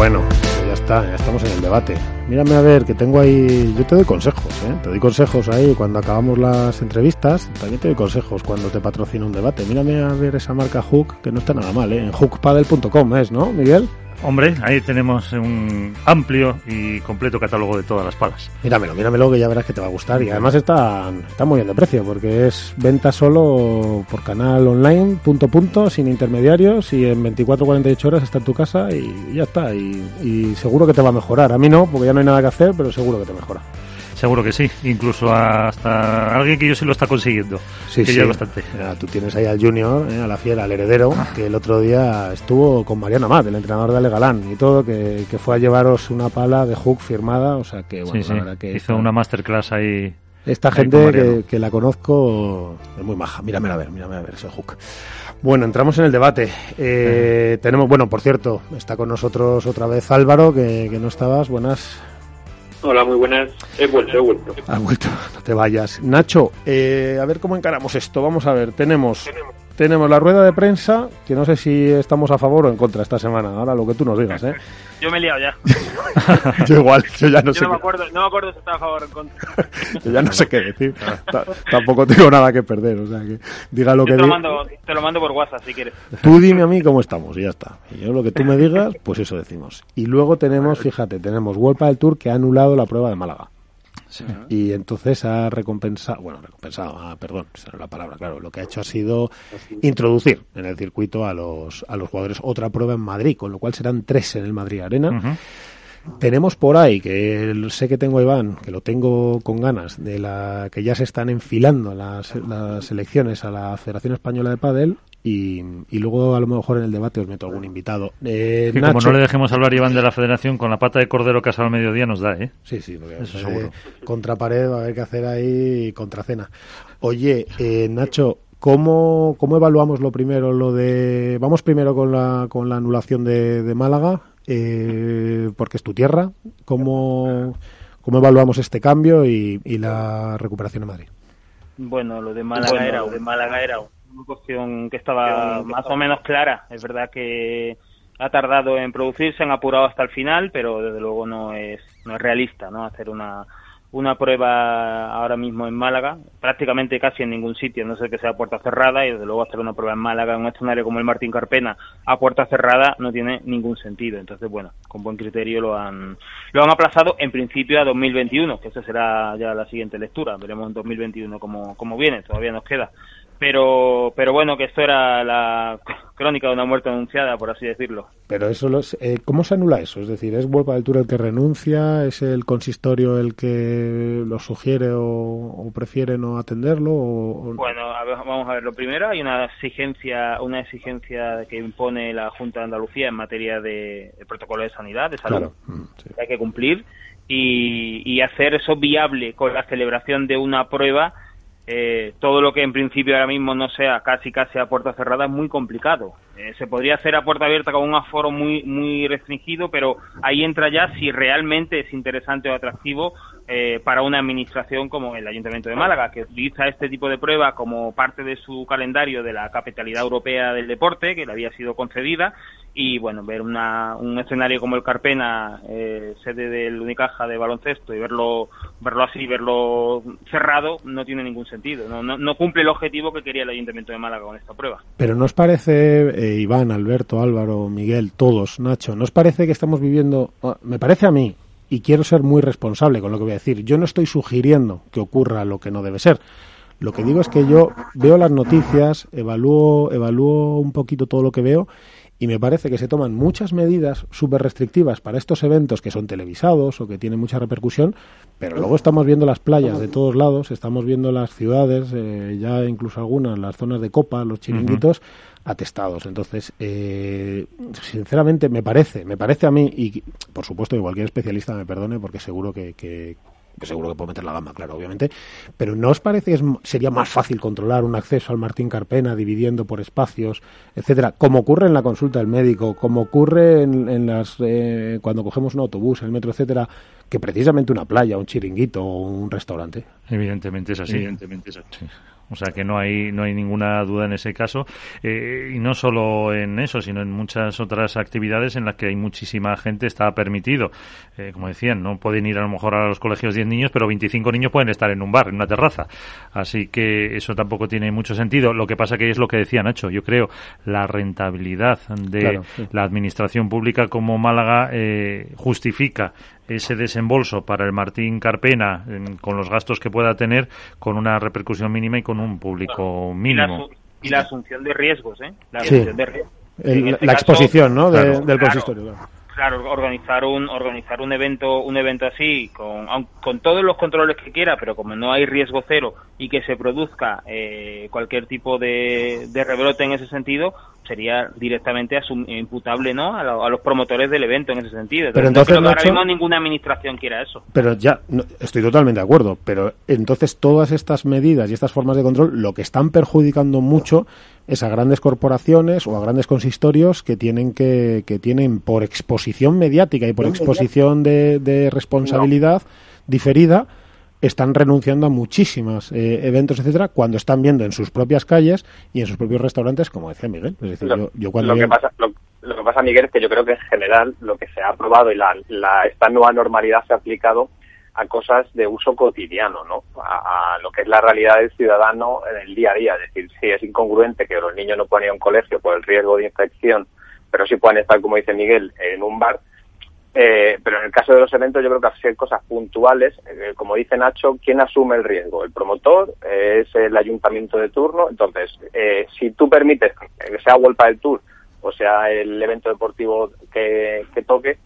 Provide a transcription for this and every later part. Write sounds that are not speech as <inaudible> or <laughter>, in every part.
Bueno, ya está, ya estamos en el debate. Mírame a ver, que tengo ahí. Yo te doy consejos, ¿eh? Te doy consejos ahí cuando acabamos las entrevistas. También te doy consejos cuando te patrocina un debate. Mírame a ver esa marca Hook, que no está nada mal, ¿eh? En hookpaddle.com es, ¿no, Miguel? Hombre, ahí tenemos un amplio y completo catálogo de todas las palas. Míramelo, míramelo que ya verás que te va a gustar. Y además está, está muy bien de precio porque es venta solo por canal online, punto punto, sin intermediarios y en 24-48 horas está en tu casa y ya está. Y, y seguro que te va a mejorar. A mí no, porque ya no hay nada que hacer, pero seguro que te mejora. Seguro que sí, incluso hasta alguien que yo sí lo está consiguiendo. Sí, que sí. ya bastante. Tú tienes ahí al Junior, eh, a la fiera, al heredero, que el otro día estuvo con Mariano Amat, el entrenador de Ale Galán, y todo, que, que fue a llevaros una pala de hook firmada, o sea que, bueno, sí, sí. la verdad que... Hizo una masterclass ahí. Esta gente que la conozco es muy maja. Mírame a ver, mírame a ver ese hook. Bueno, entramos en el debate. Eh, tenemos, bueno, por cierto, está con nosotros otra vez Álvaro, que, que no estabas. Buenas. Hola, muy buenas. He vuelto, he vuelto. Has vuelto, no te vayas. Nacho, eh, a ver cómo encaramos esto. Vamos a ver, tenemos, tenemos la rueda de prensa, que no sé si estamos a favor o en contra esta semana. Ahora lo que tú nos digas, ¿eh? <laughs> Yo me he liado ya. <laughs> Yo igual, yo ya no Yo sé, no me acuerdo, no me acuerdo si estaba a favor o en contra. <laughs> yo ya no sé qué decir. Ta- Tampoco tengo nada que perder, o sea que diga lo Yo que te lo, diga. mando, te lo mando por WhatsApp si quieres. Tú dime a mí cómo estamos y ya está. Y yo lo que tú me digas, pues eso decimos. Y luego tenemos, fíjate, tenemos World del Tour que ha anulado la prueba de Málaga. Y entonces ha recompensado, bueno, recompensado, ah, perdón, esa no es la palabra, claro. Lo que ha hecho ha sido introducir en el circuito a los, a los jugadores otra prueba en Madrid, con lo cual serán tres en el Madrid Arena. Tenemos por ahí, que sé que tengo a Iván, que lo tengo con ganas, de la que ya se están enfilando las, las elecciones a la Federación Española de Padel y, y luego a lo mejor en el debate os meto algún invitado. Eh, Que como no le dejemos hablar Iván de la Federación con la pata de cordero casado al mediodía nos da, ¿eh? Sí, sí, porque Eso eh, seguro. contra pared va a haber que hacer ahí contracena. Oye, eh, Nacho, ¿cómo, ¿cómo evaluamos lo primero? Lo de vamos primero con la con la anulación de, de Málaga, eh, porque es tu tierra. ¿Cómo, cómo evaluamos este cambio y, y la recuperación en Madrid? Bueno, lo de Málaga era, de Málaga era una cuestión que estaba más o menos clara. Es verdad que ha tardado en producirse, han apurado hasta el final, pero desde luego no es no es realista, ¿no? Hacer una una prueba ahora mismo en Málaga, prácticamente casi en ningún sitio, no sé que sea a puerta cerrada, y desde luego hacer una prueba en Málaga en un escenario como el Martín Carpena a puerta cerrada no tiene ningún sentido. Entonces, bueno, con buen criterio lo han lo han aplazado en principio a 2021, que esa será ya la siguiente lectura. Veremos en 2021 cómo, cómo viene, todavía nos queda. Pero, pero bueno, que esto era la crónica de una muerte anunciada, por así decirlo. Pero eso, los, eh, ¿cómo se anula eso? Es decir, ¿es Tour el que renuncia? ¿Es el consistorio el que lo sugiere o, o prefiere no atenderlo? O, o- Bueno, a ver, vamos a ver. Lo primero, hay una exigencia, una exigencia que impone la Junta de Andalucía en materia de, de protocolo de sanidad, de salud, Claro. Mm, sí. que hay que cumplir y, y hacer eso viable con la celebración de una prueba. Eh, todo lo que en principio ahora mismo no sea casi casi a puerta cerrada es muy complicado. Eh, se podría hacer a puerta abierta con un aforo muy muy restringido, pero ahí entra ya si realmente es interesante o atractivo eh, para una administración como el Ayuntamiento de Málaga, que utiliza este tipo de prueba como parte de su calendario de la capitalidad europea del deporte, que le había sido concedida, y bueno, ver una, un escenario como el Carpena, eh, sede del Unicaja de baloncesto, y verlo verlo así, verlo cerrado, no tiene ningún sentido. No, no, no cumple el objetivo que quería el Ayuntamiento de Málaga con esta prueba. Pero ¿nos parece, eh, Iván, Alberto, Álvaro, Miguel, todos, Nacho, ¿nos parece que estamos viviendo, ah, me parece a mí, y quiero ser muy responsable con lo que voy a decir, yo no estoy sugiriendo que ocurra lo que no debe ser. Lo que digo es que yo veo las noticias, evalúo, evalúo un poquito todo lo que veo y me parece que se toman muchas medidas súper restrictivas para estos eventos que son televisados o que tienen mucha repercusión, pero luego estamos viendo las playas de todos lados, estamos viendo las ciudades, eh, ya incluso algunas, las zonas de copa, los chiringuitos, atestados. Entonces, eh, sinceramente, me parece, me parece a mí, y por supuesto que cualquier especialista me perdone, porque seguro que, que, que seguro que puedo meter la gama, claro, obviamente, pero ¿no os parece que es- sería más fácil controlar un acceso al Martín Carpena dividiendo por espacios, etcétera, como ocurre en la consulta del médico, como ocurre en, en las eh, cuando cogemos un autobús, el metro, etcétera, que precisamente una playa, un chiringuito o un restaurante? Evidentemente es así. Evidentemente es así. O sea que no hay no hay ninguna duda en ese caso Eh, y no solo en eso, sino en muchas otras actividades en las que hay muchísima gente está permitido. Eh, como decían, no pueden ir a lo mejor a los colegios 10 niños, pero 25 niños pueden estar en un bar, en una terraza. Así que eso tampoco tiene mucho sentido. Lo que pasa que es lo que decía Nacho. Yo creo la rentabilidad de Claro, sí. la administración pública como Málaga eh, justifica ese desembolso para el Martín Carpena en- con los gastos que pueda tener con una repercusión mínima y con un público Y la, mínimo. y la asunción de riesgos, ¿eh? La Sí. asunción de riesgos. El- este la caso, exposición, ¿no? de- claro, del claro. consistorio. claro. Claro, organizar un organizar un evento un evento así con con todos los controles que quiera, pero como no hay riesgo cero y que se produzca eh, cualquier tipo de, de rebrote en ese sentido, sería directamente asum- imputable, ¿no? A, lo- a los promotores del evento en ese sentido. Pero no entonces, creo que ahora Nacho- mismo ninguna administración quiera eso. Pero ya, no, estoy totalmente de acuerdo, pero entonces todas estas medidas y estas formas de control lo que están perjudicando mucho es a grandes corporaciones o a grandes consistorios que tienen que, que tienen por exposición mediática y por exposición de, de responsabilidad diferida están renunciando a muchísimos eh, eventos, etcétera, cuando están viendo en sus propias calles y en sus propios restaurantes, como decía Miguel. Es decir, Lo, yo, yo cuando lo que pasa, lo, lo que pasa, Miguel, es que yo creo que en general lo que se ha aprobado y la, la- esta nueva normalidad se ha aplicado a cosas de uso cotidiano, ¿no? A, lo que es la realidad del ciudadano en el día a día. Es decir, sí es incongruente que los niños no puedan ir a un colegio por el riesgo de infección, pero sí puedan estar, como dice Miguel, en un bar. Eh, pero en el caso de los eventos yo creo que ser cosas puntuales, eh, como dice Nacho, ¿quién asume el riesgo? ¿El promotor? ¿Es el ayuntamiento de turno? Entonces, eh, si tú permites que sea Vuelta del Tour o sea el evento deportivo que, que toque,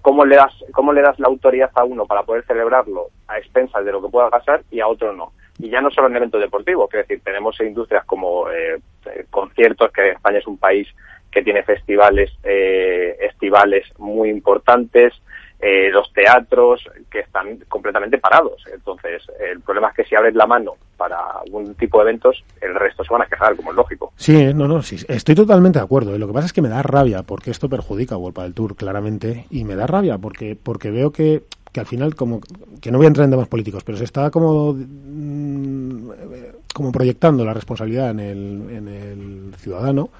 ¿cómo le, das, ¿cómo le das la autoridad a uno para poder celebrarlo a expensas de lo que pueda pasar y a otro no? Y ya no solo en eventos deportivos, quiero decir, tenemos industrias como eh, eh, conciertos, que España es un país que tiene festivales eh, estivales muy importantes, eh, los teatros que están completamente parados. Entonces, el problema es que si abres la mano para algún tipo de eventos, el resto se van a quejar, como es lógico. Sí, no, no, sí, estoy totalmente de acuerdo. Y Lo que pasa es que me da rabia porque esto perjudica a Vuelta del Tour claramente y me da rabia porque porque veo que, que al final como que no voy a entrar en temas políticos, pero se está como mm, como proyectando la responsabilidad en el, en el ciudadano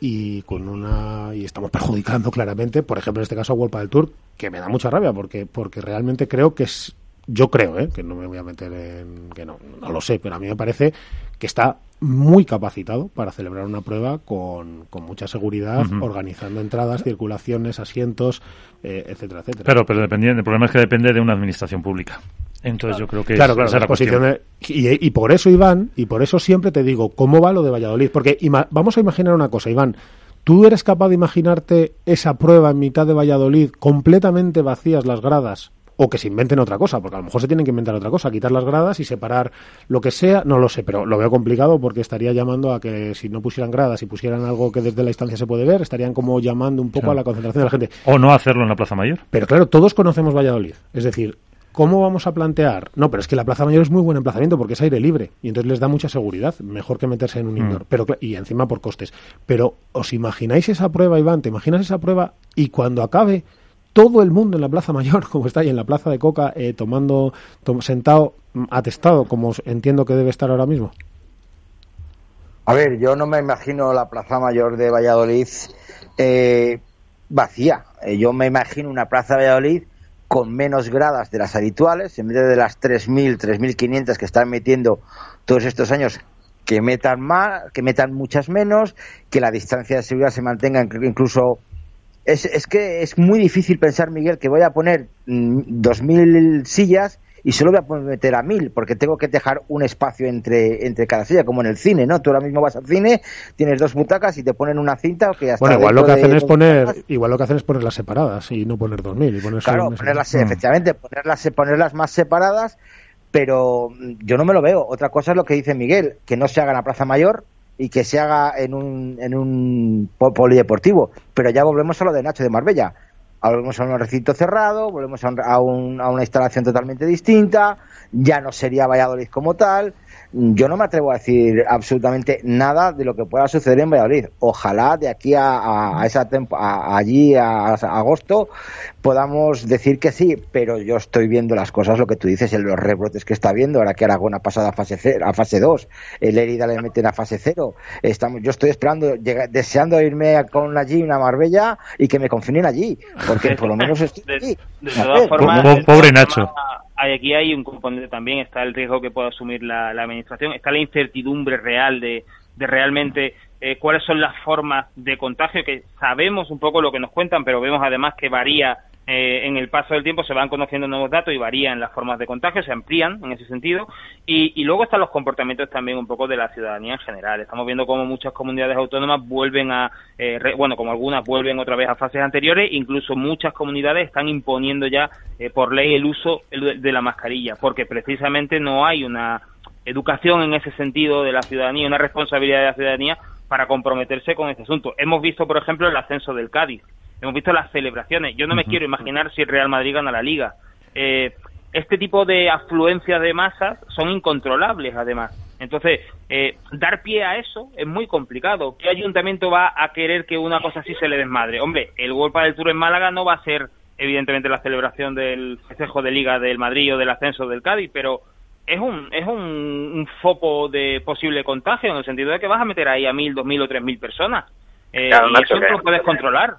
y con una y estamos perjudicando claramente, por ejemplo, en este caso a Vuelta del Tour, que me da mucha rabia porque porque realmente creo que es yo creo, ¿eh? que no me voy a meter en que no, no lo sé, pero a mí me parece que está muy capacitado para celebrar una prueba con, con mucha seguridad, organizando entradas, circulaciones, asientos, eh, etcétera, etcétera. Pero, pero dependiendo, el problema es que depende de una administración pública. Entonces yo creo que Claro, esa claro, es la cuestión. de- y, y por eso, Iván, y por eso siempre te digo, ¿cómo va lo de Valladolid? Porque ima- vamos a imaginar una cosa, Iván. ¿Tú eres capaz de imaginarte esa prueba en mitad de Valladolid, completamente vacías las gradas? O que se inventen otra cosa, porque a lo mejor se tienen que inventar otra cosa, quitar las gradas y separar lo que sea, no lo sé, pero lo veo complicado porque estaría llamando a que si no pusieran gradas y pusieran algo que desde la distancia se puede ver, estarían como llamando un poco Claro. a la concentración de la gente. O no hacerlo en la Plaza Mayor. Pero claro, todos conocemos Valladolid. Es decir, ¿cómo vamos a plantear? No, pero es que la Plaza Mayor es muy buen emplazamiento porque es aire libre y entonces les da mucha seguridad, mejor que meterse en un Mm. indoor. Pero, y encima por costes. Pero, ¿os imagináis esa prueba, Iván? ¿Te imaginas esa prueba y cuando acabe todo el mundo en la Plaza Mayor, <laughs> como está ahí en la Plaza de Coca, eh, tomando, tom- sentado, mm, atestado, como entiendo que debe estar ahora mismo? A ver, yo no me imagino la Plaza Mayor de Valladolid eh, vacía. Eh, yo me imagino una Plaza de Valladolid con menos gradas de las habituales, en vez de las 3.000, 3.500 que están metiendo todos estos años, que metan más, que metan muchas menos, que la distancia de seguridad se mantenga inclu- incluso... Es, es que es muy difícil pensar, Miguel, que voy a poner mm, 2.000 sillas y solo voy a meter a mil porque tengo que dejar un espacio entre, entre cada silla, como en el cine, ¿no? Tú ahora mismo vas al cine, tienes dos butacas y te ponen una cinta que Bueno, igual lo que hacen es poner, igual lo que hacen es ponerlas separadas y no poner dos mil y poner Claro, ponerlas, efectivamente, ponerlas, ponerlas más separadas, pero yo no me lo veo. Otra cosa es lo que dice Miguel, que no se haga en la Plaza Mayor y que se haga en un, en un polideportivo. Pero ya volvemos a lo de Nacho de Marbella volvemos a un recinto cerrado, volvemos a, a, una instalación totalmente distinta, ya no sería Valladolid como tal. Yo no me atrevo a decir absolutamente nada de lo que pueda suceder en Valladolid. Ojalá de aquí a, a esa a, allí a, agosto podamos decir que sí, pero yo estoy viendo las cosas, lo que tú dices, en los rebrotes que está viendo, ahora que Aragón ha pasado a fase cero, a fase 2, el Herida le meten a fase 0. Estamos, yo estoy esperando, deseando irme con allí una Marbella y que me confinen allí, porque por lo menos estoy de, todas formas, pobre Nacho aquí hay un componente también, está el riesgo que puede asumir la, administración, está la incertidumbre real de, de realmente eh, cuáles son las formas de contagio, que sabemos un poco lo que nos cuentan, pero vemos además que varía eh, en el paso del tiempo se van conociendo nuevos datos y varían las formas de contagio, se amplían en ese sentido. Y, luego están los comportamientos también un poco de la ciudadanía en general. Estamos viendo cómo muchas comunidades autónomas vuelven a, eh, bueno, como algunas vuelven otra vez a fases anteriores, incluso muchas comunidades están imponiendo ya eh, por ley el uso de la mascarilla, porque precisamente no hay una educación en ese sentido de la ciudadanía, una responsabilidad de la ciudadanía para comprometerse con este asunto. Hemos visto, por ejemplo, el ascenso del Cádiz hemos visto las celebraciones. Yo no me quiero imaginar si el Real Madrid gana la Liga. Eh, este tipo de afluencias de masas son incontrolables, además. Entonces, eh, dar pie a eso es muy complicado. ¿Qué ayuntamiento va a querer que una cosa así se le desmadre? Hombre, el golpe del Tour en Málaga no va a ser, evidentemente, la celebración del festejo de Liga del Madrid o del ascenso del Cádiz, pero es un es un, foco de posible contagio en el sentido de que vas a meter ahí a mil, dos mil o tres mil personas. Eh, y eso no lo puedes controlar.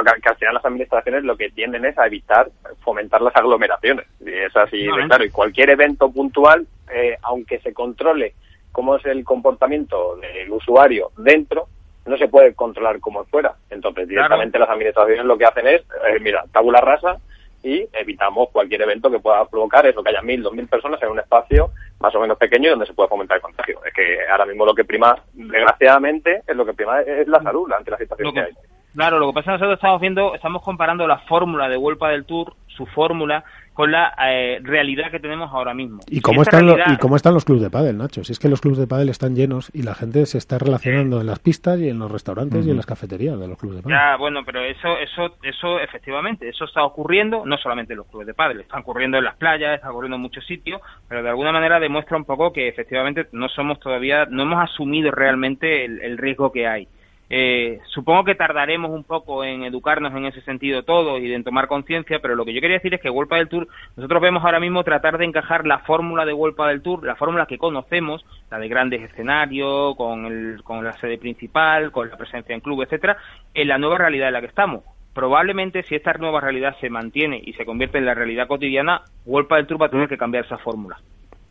Claro, que, al final las administraciones lo que tienden es a evitar fomentar las aglomeraciones. Y es así de claro. Y cualquier evento puntual, eh, aunque se controle cómo es el comportamiento del usuario dentro, no se puede controlar como fuera. Entonces, directamente las administraciones lo que hacen es, eh, mira, tabula rasa y evitamos cualquier evento que pueda provocar eso, que haya mil, dos mil personas en un espacio más o menos pequeño donde se pueda fomentar el contagio. Es que ahora mismo lo que prima, desgraciadamente, es lo que prima es la salud ante la situación que hay. Claro, lo que pasa es que nosotros estamos viendo, estamos comparando la fórmula de Vuelta del Tour, su fórmula, con la eh, realidad que tenemos ahora mismo. ¿Y cómo, están ¿Y cómo están los clubes de pádel, Nacho? Si es que los clubes de pádel están llenos y la gente se está relacionando en las pistas y en los restaurantes y en las cafeterías de los clubes de pádel. Ya, bueno, pero eso, eso, eso, efectivamente, eso está ocurriendo, no solamente en los clubes de pádel, está ocurriendo en las playas, está ocurriendo en muchos sitios, pero de alguna manera demuestra un poco que efectivamente no somos todavía, no hemos asumido realmente el riesgo que hay. Eh, supongo que tardaremos un poco en educarnos en ese sentido todos y en tomar conciencia, pero lo que yo quería decir es que World del Tour, nosotros vemos ahora mismo tratar de encajar la fórmula de World del Tour, la fórmula que conocemos, la de grandes escenarios, con, el, con la sede principal, con la presencia en club, etcétera, en la nueva realidad en la que estamos. Probablemente si esta nueva realidad se mantiene y se convierte en la realidad cotidiana, World del Tour va a tener que cambiar esa fórmula.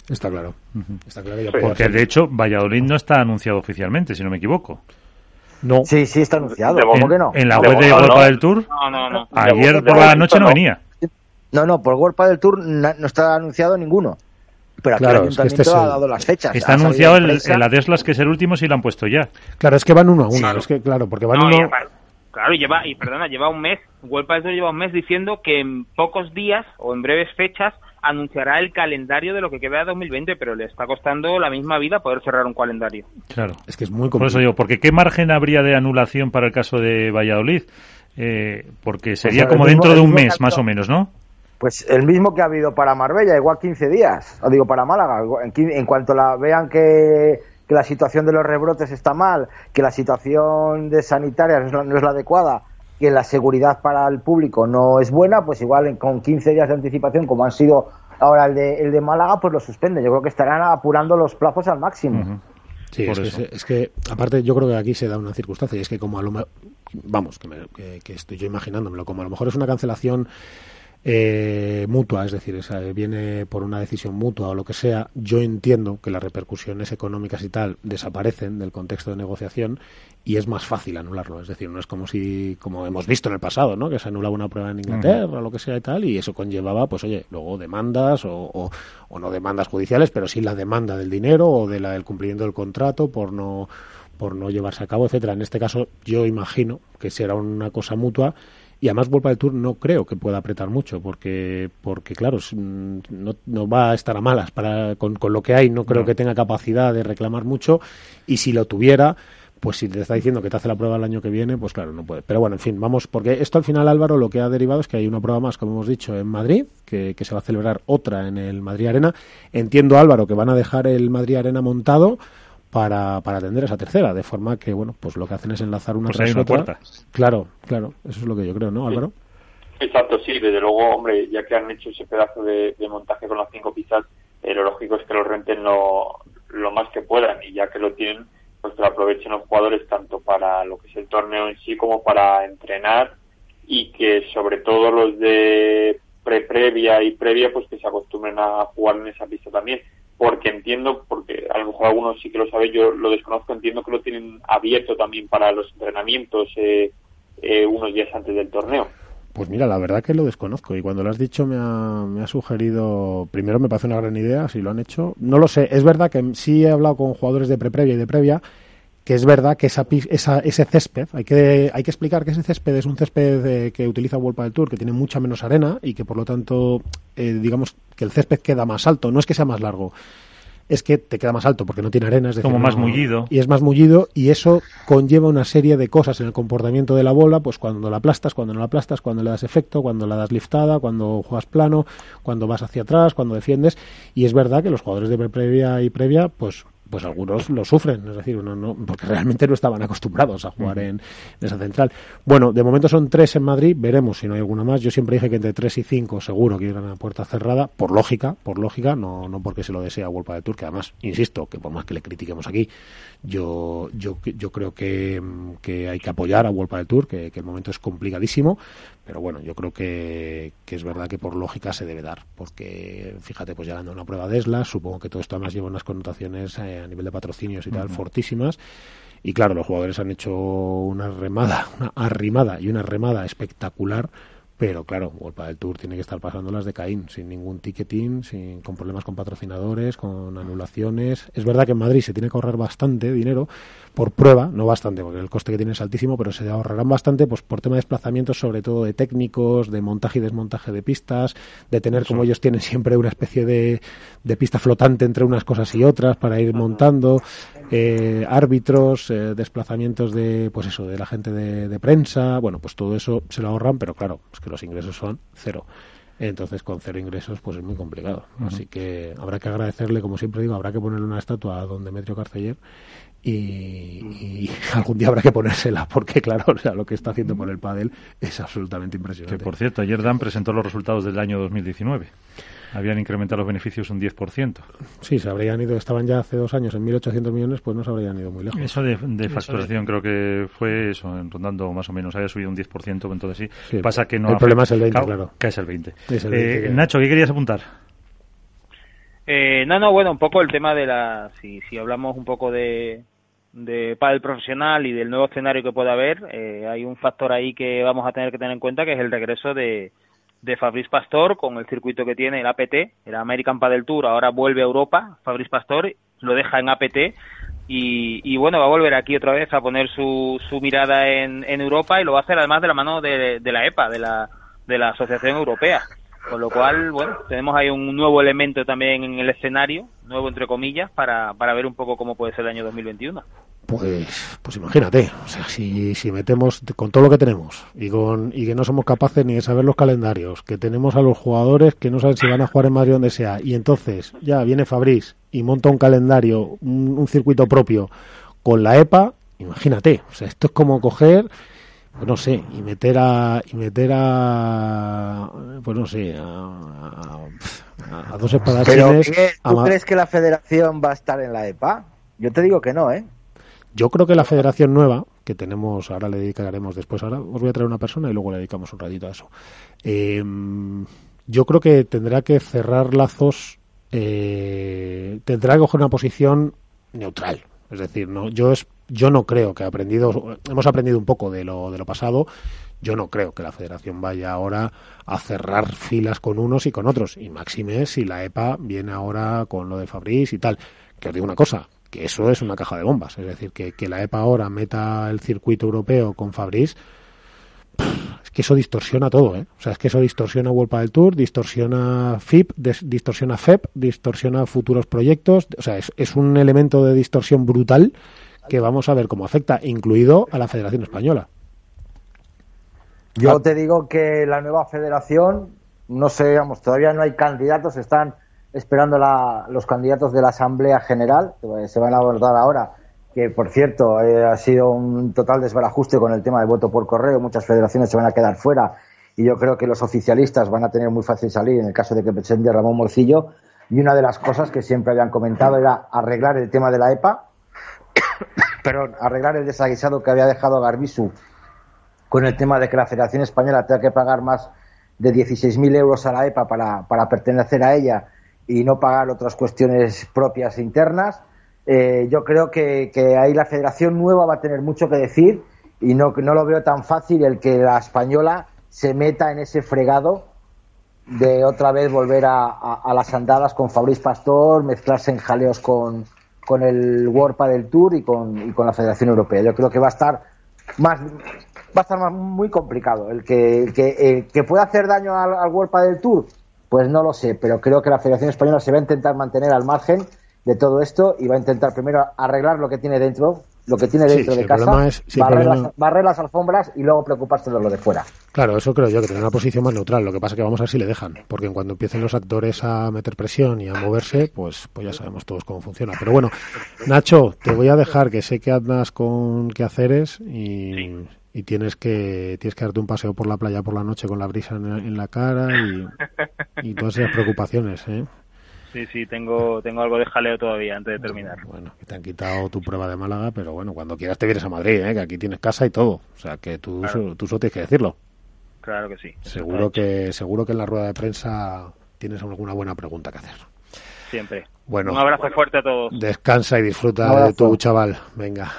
Está claro. Está claro Porque de hecho Valladolid no está anunciado oficialmente, si no me equivoco. No. Sí, sí, está anunciado. ¿Cómo que no? En la web de World del Tour. No, no, no. Ayer por la noche no venía. No, no, por World del Tour no está anunciado ninguno. Pero aquí el ayuntamiento este ha dado las fechas. Está anunciado el, la Deslas, que es el último, si lo han puesto ya. Claro, es que van uno a uno. Es que, claro, porque van uno. claro, lleva, y perdona, lleva un mes, World del Tour lleva un mes diciendo que en pocos días o en breves fechas anunciará el calendario de lo que queda de 2020, pero le está costando la misma vida poder cerrar un calendario. Claro. Es que es muy complicado. Por eso digo, porque ¿qué margen habría de anulación para el caso de Valladolid? Eh, porque pues sería como dentro de un mes, más o menos, ¿no? Pues el mismo que ha habido para Marbella, igual 15 días, o digo para Málaga. En, cuanto la vean que, la situación de los rebrotes está mal, que la situación de sanitaria no es la adecuada, que la seguridad para el público no es buena, pues igual con 15 días de anticipación, como han sido ahora el de, el de Málaga, pues lo suspende. Yo creo que estarán apurando los plazos al máximo. Sí, es que, aparte yo creo que aquí se da una circunstancia y es que como a lo vamos, que, estoy yo imaginándomelo, como a lo mejor es una cancelación eh, mutua, es decir, esa, viene por una decisión mutua o lo que sea, yo entiendo que las repercusiones económicas y tal desaparecen del contexto de negociación y es más fácil anularlo. Es decir, no es como si, como hemos visto en el pasado, ¿no? Que se anulaba una prueba en Inglaterra o lo que sea y tal, y eso conllevaba, pues oye, luego demandas o, o, no demandas judiciales, pero sí la demanda del dinero o de la, del cumplimiento del contrato por no por no llevarse a cabo, etcétera. En este caso, yo imagino que será una cosa mutua y además Vuelta del Tour no creo que pueda apretar mucho porque porque claro mm, no, no va a estar a malas para con, con lo que hay no creo que tenga capacidad de reclamar mucho y si lo tuviera pues si te está diciendo que te hace la prueba el año que viene, pues claro, no puede. Pero bueno, en fin, vamos, porque esto al final, Álvaro, lo que ha derivado es que hay una prueba más, como hemos dicho, en Madrid, que, que se va a celebrar otra en el Madrid Arena. Entiendo, Álvaro, que van a dejar el Madrid Arena montado para, para atender esa tercera, de forma que, bueno, pues lo que hacen es enlazar una tras otra. Claro, claro, eso es lo que yo creo, ¿no, Álvaro? Exacto, sí, desde luego, hombre, ya que han hecho ese pedazo de, montaje con las cinco pistas, eh, lo lógico es que lo renten lo, lo más que puedan y ya que lo tienen, pues que lo aprovechen los jugadores tanto para lo que es el torneo en sí como para entrenar y que sobre todo los de pre-previa y previa, pues que se acostumbren a jugar en esa pista también porque entiendo, porque a lo mejor algunos sí que lo saben, yo lo desconozco, entiendo que lo tienen abierto también para los entrenamientos eh, eh, unos días antes del torneo. Pues mira, la verdad que lo desconozco y cuando lo has dicho me ha, me ha sugerido, primero me parece una gran idea, si lo han hecho, no lo sé, es verdad que sí he hablado con jugadores de pre-previa y de previa, que es verdad que esa, esa, ese césped, hay que, hay que explicar que ese césped es un césped eh, que utiliza World del Tour, que tiene mucha menos arena y que por lo tanto, eh, digamos que el césped queda más alto, no es que sea más largo, es que te queda más alto porque no tiene arena, es decir, como más mullido. Y es más mullido y eso conlleva una serie de cosas en el comportamiento de la bola, pues cuando la aplastas, cuando no la aplastas, cuando le das efecto, cuando la das liftada, cuando juegas plano, cuando vas hacia atrás, cuando defiendes y es verdad que los jugadores de previa y previa pues pues algunos lo sufren, es decir, uno no, porque realmente no estaban acostumbrados a jugar en, esa central. Bueno, de momento son tres en Madrid, veremos si no hay alguna más. Yo siempre dije que entre tres y cinco seguro que irán a puerta cerrada, por lógica, por lógica, no, no porque se lo desea World de Tour, que además, insisto, que por más que le critiquemos aquí, yo, yo, yo creo que, que hay que apoyar a World del Tour, que, que el momento es complicadísimo, pero bueno, yo creo que, es verdad que por lógica se debe dar, porque fíjate, pues ya dando una prueba de ESLA, supongo que todo esto además lleva unas connotaciones eh, a nivel de patrocinios y tal fortísimas. Y claro, los jugadores han hecho una remada, una arrimada y una remada espectacular pero claro, Golpa del Tour tiene que estar pasando las de Caín, sin ningún ticketing, sin, con problemas con patrocinadores, con anulaciones. Es verdad que en Madrid se tiene que ahorrar bastante dinero por prueba, no bastante, porque el coste que tiene es altísimo, pero se ahorrarán bastante pues por tema de desplazamientos, sobre todo de técnicos, de montaje y desmontaje de pistas, de tener como ellos tienen siempre una especie de, de pista flotante entre unas cosas y otras para ir montando eh, árbitros, eh, desplazamientos de, pues eso, de la gente de, prensa, bueno, pues todo eso se lo ahorran, pero claro, es que los ingresos son cero. Entonces, con cero ingresos, pues es muy complicado. Así que habrá que agradecerle, como siempre digo, habrá que ponerle una estatua a don Demetrio Carceller y, <laughs> algún día habrá que ponérsela, porque claro, o sea, lo que está haciendo por el pádel es absolutamente impresionante. Que por cierto, ayer Dan presentó los resultados del año 2019 habían incrementado los beneficios un 10%. Sí, se habrían ido, estaban ya hace dos años en 1.800 millones, pues no se habrían ido muy lejos. Eso de, facturación creo que fue eso, rondando más o menos, había subido un 10%, entonces sí. Pasa que no... El problema es el 20, claro. Que es el 20. Eh, Nacho, ¿qué querías apuntar? Eh, no, no, bueno, un poco el tema de la... Si, si hablamos un poco de, de pádel profesional y del nuevo escenario que pueda haber, eh, hay un factor ahí que vamos a tener que tener en cuenta que es el regreso de, de Fabrice Pastor con el circuito que tiene el APT, el American Padel Tour, ahora vuelve a Europa, Fabrice Pastor lo deja en APT y, bueno, va a volver aquí otra vez a poner su, su mirada en, en Europa y lo va a hacer además de la mano de, de la EPA, de la, de la Asociación Europea. Con lo cual, bueno, tenemos ahí un nuevo elemento también en el escenario, nuevo entre comillas, para, para ver un poco cómo puede ser el año 2021. Pues, pues imagínate, o sea, si, si metemos con todo lo que tenemos y, con, y que no somos capaces ni de saber los calendarios, que tenemos a los jugadores que no saben si van a jugar en Madrid donde sea, y entonces ya viene Fabriz y monta un calendario, un, circuito propio con la EPA, imagínate, o sea, esto es como coger pues no sé, y meter a, y meter a, pues no sé, a, a, dos espadachines. ¿Tú crees que la federación va a estar en la EPA? Yo te digo que no, ¿eh? Yo creo que la federación nueva, que tenemos, ahora le dedicaremos después, ahora os voy a traer una persona y luego le dedicamos un ratito a eso. Eh, yo creo que tendrá que cerrar lazos, eh, tendrá que coger una posición neutral. Es decir, no, yo es, yo no creo que aprendido, hemos aprendido un poco de lo, de lo pasado. Yo no creo que la Federación vaya ahora a cerrar filas con unos y con otros. Y máxime si la EPA viene ahora con lo de Fabriz y tal. Que os digo una cosa, que eso es una caja de bombas. Es decir, que, que la EPA ahora meta el circuito europeo con Fabriz es que eso distorsiona todo, ¿eh? O sea, es que eso distorsiona World del Tour, distorsiona FIP, distorsiona FEP, distorsiona futuros proyectos. O sea, es, es un elemento de distorsión brutal que vamos a ver cómo afecta, incluido a la Federación Española. Yo te digo que la nueva federación, no sé, vamos, todavía no hay candidatos, están esperando la, los candidatos de la Asamblea General, que se van a abordar ahora que por cierto eh, ha sido un total desbarajuste con el tema del voto por correo, muchas federaciones se van a quedar fuera y yo creo que los oficialistas van a tener muy fácil salir en el caso de que presente Ramón Morcillo. Y una de las cosas que siempre habían comentado era arreglar el tema de la EPA, <coughs> pero arreglar el desaguisado que había dejado Garbisu con el tema de que la Federación Española tenga que pagar más de 16.000 euros a la EPA para pertenecer a ella y no pagar otras cuestiones propias internas eh, yo creo que, ahí la federación nueva va a tener mucho que decir y no, no lo veo tan fácil el que la española se meta en ese fregado de otra vez volver a, las andadas con Fabriz Pastor, mezclarse en jaleos con, con el World del Tour y con, y con la Federación Europea. Yo creo que va a estar más va a estar muy complicado. El que, que, que pueda hacer daño al, al del Tour, pues no lo sé, pero creo que la Federación Española se va a intentar mantener al margen de todo esto y va a intentar primero arreglar lo que tiene dentro, lo que tiene dentro de casa, es, barrer, las, alfombras y luego preocuparse de lo de fuera. Claro, eso creo yo, que tener una posición más neutral. Lo que pasa es que vamos a ver si le dejan, porque en cuando empiecen los actores a meter presión y a moverse, pues, pues ya sabemos todos cómo funciona. Pero bueno, Nacho, te voy a dejar, que sé que andas con quehaceres y, y tienes que tienes que darte un paseo por la playa por la noche con la brisa en, la cara y, y todas esas preocupaciones, ¿eh? Sí, sí, tengo, tengo algo de jaleo todavía antes de terminar. Bueno, que te han quitado tu prueba de Málaga, pero bueno, cuando quieras te vienes a Madrid, ¿eh? que aquí tienes casa y todo. O sea, que tú, tú solo tienes que decirlo. Claro que sí. Seguro que, seguro que en la rueda de prensa tienes alguna buena pregunta que hacer. Siempre. Bueno, un abrazo fuerte a todos. Descansa y disfruta de tu chaval. Venga.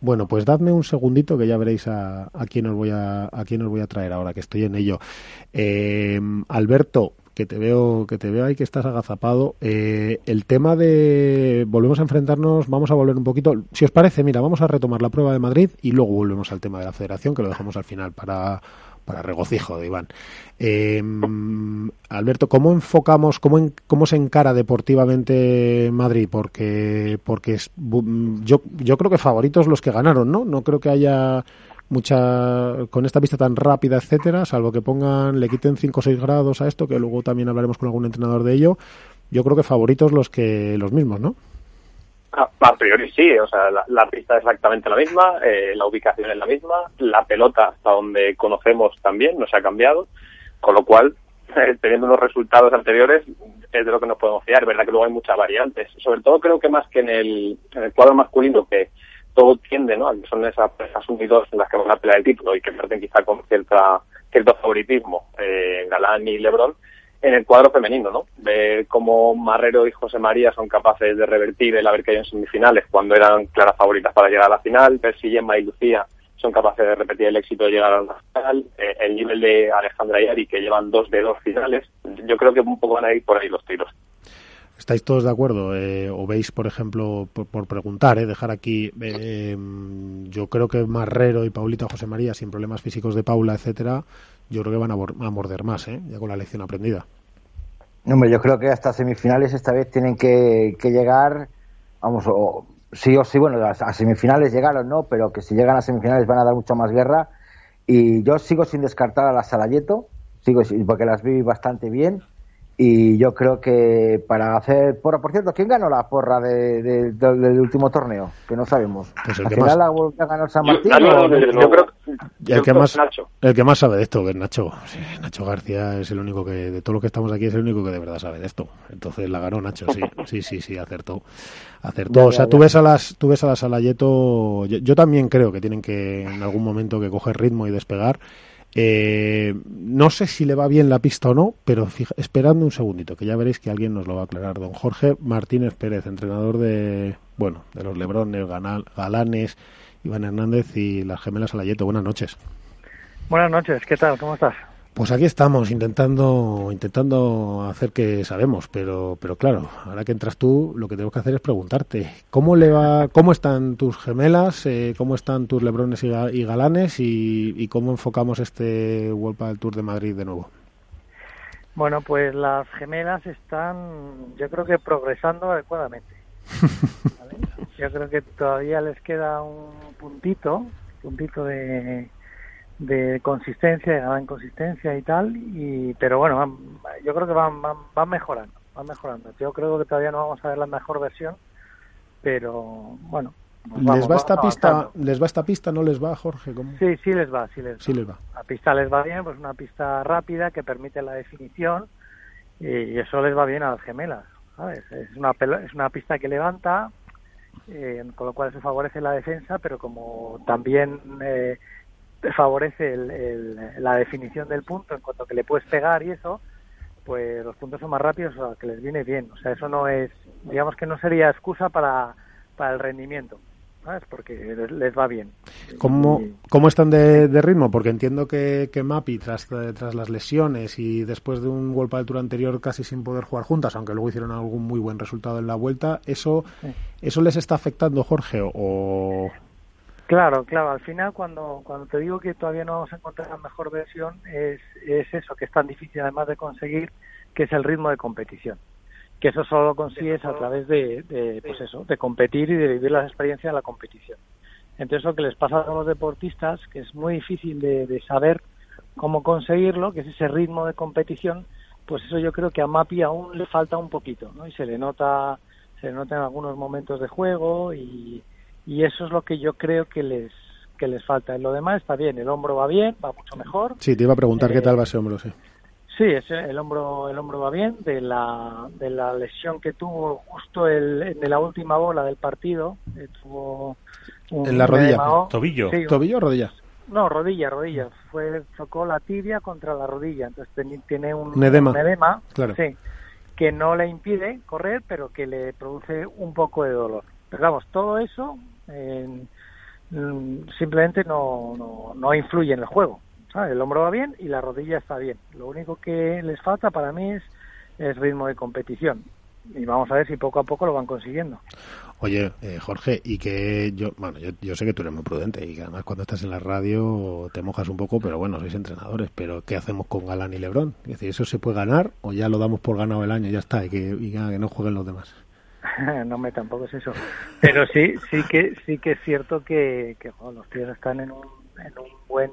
Bueno, pues dadme un segundito que ya veréis a, a quién os voy a, a quién os voy a traer ahora que estoy en ello. Eh, Alberto, que te veo que te veo ahí que estás agazapado. Eh, el tema de volvemos a enfrentarnos, vamos a volver un poquito. Si os parece, mira, vamos a retomar la prueba de Madrid y luego volvemos al tema de la Federación, que lo dejamos al final para para regocijo de Iván. Eh, Alberto, ¿cómo enfocamos, cómo, cómo se encara deportivamente Madrid? Porque, porque yo, yo creo que favoritos los que ganaron, ¿no? No creo que haya mucha con esta vista tan rápida, etcétera, salvo que pongan, le quiten 5 o 6 grados a esto, que luego también hablaremos con algún entrenador de ello. Yo creo que favoritos los que los mismos, ¿no? A, priori sí, o sea, la, pista es exactamente la misma, eh, la ubicación es la misma, la pelota hasta donde conocemos también no se ha cambiado, con lo cual, eh, teniendo unos resultados anteriores, es de lo que nos podemos fiar. Verdad que luego hay muchas variantes. Sobre todo creo que más que en el, en el cuadro masculino, que todo tiende ¿no? que son esas parejas unidos en las que van a pelear el título y que parten quizá con cierta, cierto favoritismo eh, Galán y Lebron en el cuadro femenino, ¿no? Ver cómo Marrero y José María son capaces de revertir el haber caído en semifinales cuando eran claras favoritas para llegar a la final, ver si Gemma y Lucía son capaces de repetir el éxito de llegar a la final, eh, el nivel de Alejandra y Ari que llevan dos de dos finales, yo creo que un poco van a ir por ahí los tiros. ¿Estáis todos de acuerdo? Eh, ¿O veis, por ejemplo, por, preguntar, eh, dejar aquí, eh, yo creo que Marrero y Paulita José María, sin problemas físicos de Paula, etcétera, yo creo que van a, morder más, ¿eh? ya con la lección aprendida. Hombre, yo creo que hasta semifinales esta vez tienen que, llegar, vamos, o, sí o sí, bueno, a, semifinales llegaron, ¿no? Pero que si llegan a semifinales van a dar mucha más guerra. Y yo sigo sin descartar a la Salayeto, sigo porque las vi bastante bien y yo creo que para hacer porra, por cierto, ¿quién ganó la porra del último torneo? Que no sabemos. Pues Al final la volvió a ganar San Martín. Yo, el que más el que más sabe de esto que es Nacho. Nacho García es el único que de todo lo que estamos aquí es el único que de verdad sabe de esto. Entonces la ganó Nacho sí <laughs> sí sí sí acertó. Acertó. O sea tú ves a las tú ves a la Salayeto yo, yo también creo que tienen que en algún momento que coger ritmo y despegar eh, no sé si le va bien la pista o no, pero esperando un segundito, que ya veréis que alguien nos lo va a aclarar. Don Jorge Martínez Pérez, entrenador de, bueno, de los Lebrones, Galanes, Iván Hernández y las gemelas Alayeto. Buenas noches. Buenas noches, ¿qué tal? ¿Cómo estás? Pues aquí estamos intentando intentando hacer que sabemos, pero pero claro, ahora que entras tú, lo que tenemos que hacer es preguntarte cómo le va, cómo están tus gemelas, eh, cómo están tus lebrones y, galanes y, cómo enfocamos este del Tour de Madrid de nuevo. Bueno, pues las gemelas están, yo creo que progresando adecuadamente. <laughs> Yo creo que todavía les queda un puntito, puntito de de consistencia, de gran consistencia y tal, y pero bueno, yo creo que van, van, mejorando, van mejorando. Yo creo que todavía no vamos a ver la mejor versión, pero bueno. Pues ¿Les va esta pista? ¿Les va esta pista? ¿No les va, Jorge? Sí, sí les va, sí les va. Sí les va. La pista les va bien, pues una pista rápida que permite la definición y eso les va bien a las gemelas, ¿sabes? Es una, es una pista que levanta, eh, con lo cual se favorece la defensa, pero como también eh, favorece la definición del punto en cuanto que le puedes pegar y eso, pues los puntos son más rápidos, o sea, que les viene bien. O sea, eso no es, digamos que no sería excusa para, para el rendimiento. ¿sabes? Porque les, va bien. ¿Cómo, ¿Cómo están de, ritmo? Porque entiendo que, que Mapi, tras, tras las lesiones y después de un golpe de altura anterior casi sin poder jugar juntas, aunque luego hicieron algún muy buen resultado en la vuelta, ¿eso, ¿eso les está afectando, Jorge? O, Claro, claro. Al final, cuando, cuando te digo que todavía no vamos a encontrar la mejor versión, es, es eso, que es tan difícil además de conseguir, que es el ritmo de competición. Que eso solo lo consigues a través de, de, pues eso, de competir y de vivir las experiencias de la competición. Entonces, lo que les pasa a los deportistas, que es muy difícil de, de saber cómo conseguirlo, que es ese ritmo de competición, pues eso yo creo que a Mapi aún le falta un poquito, ¿no? Y se le nota, se le nota en algunos momentos de juego y, y eso es lo que yo creo que les que les falta. En lo demás está bien, el hombro va bien, va mucho mejor. Sí, te iba a preguntar qué tal va ese hombro, sí. Sí, ese, el hombro el hombro va bien de la de la lesión que tuvo justo el, en la última bola del partido, eh, tuvo en la rodilla, tobillo, tobillo o rodilla. No, rodilla, rodilla. Fue chocó la tibia contra la rodilla, entonces tiene un, edema, claro. sí, que no le impide correr, pero que le produce un poco de dolor. Pero vamos, todo eso Mm, simplemente no, no, no influye en el juego. El hombro va bien y la rodilla está bien. Lo único que les falta para mí es, ritmo de competición. Y vamos a ver si poco a poco lo van consiguiendo. Oye, eh, Jorge, y que yo, bueno, yo, sé que tú eres muy prudente y que además cuando estás en la radio te mojas un poco, pero bueno, sois entrenadores, pero ¿qué hacemos con Galán y Lebrón? Es decir, ¿eso se puede ganar o ya lo damos por ganado el año y ya está, y que, y que no jueguen los demás? <laughs> no me tampoco es eso. Pero sí sí que sí que es cierto que, los tíos están en un, en un buen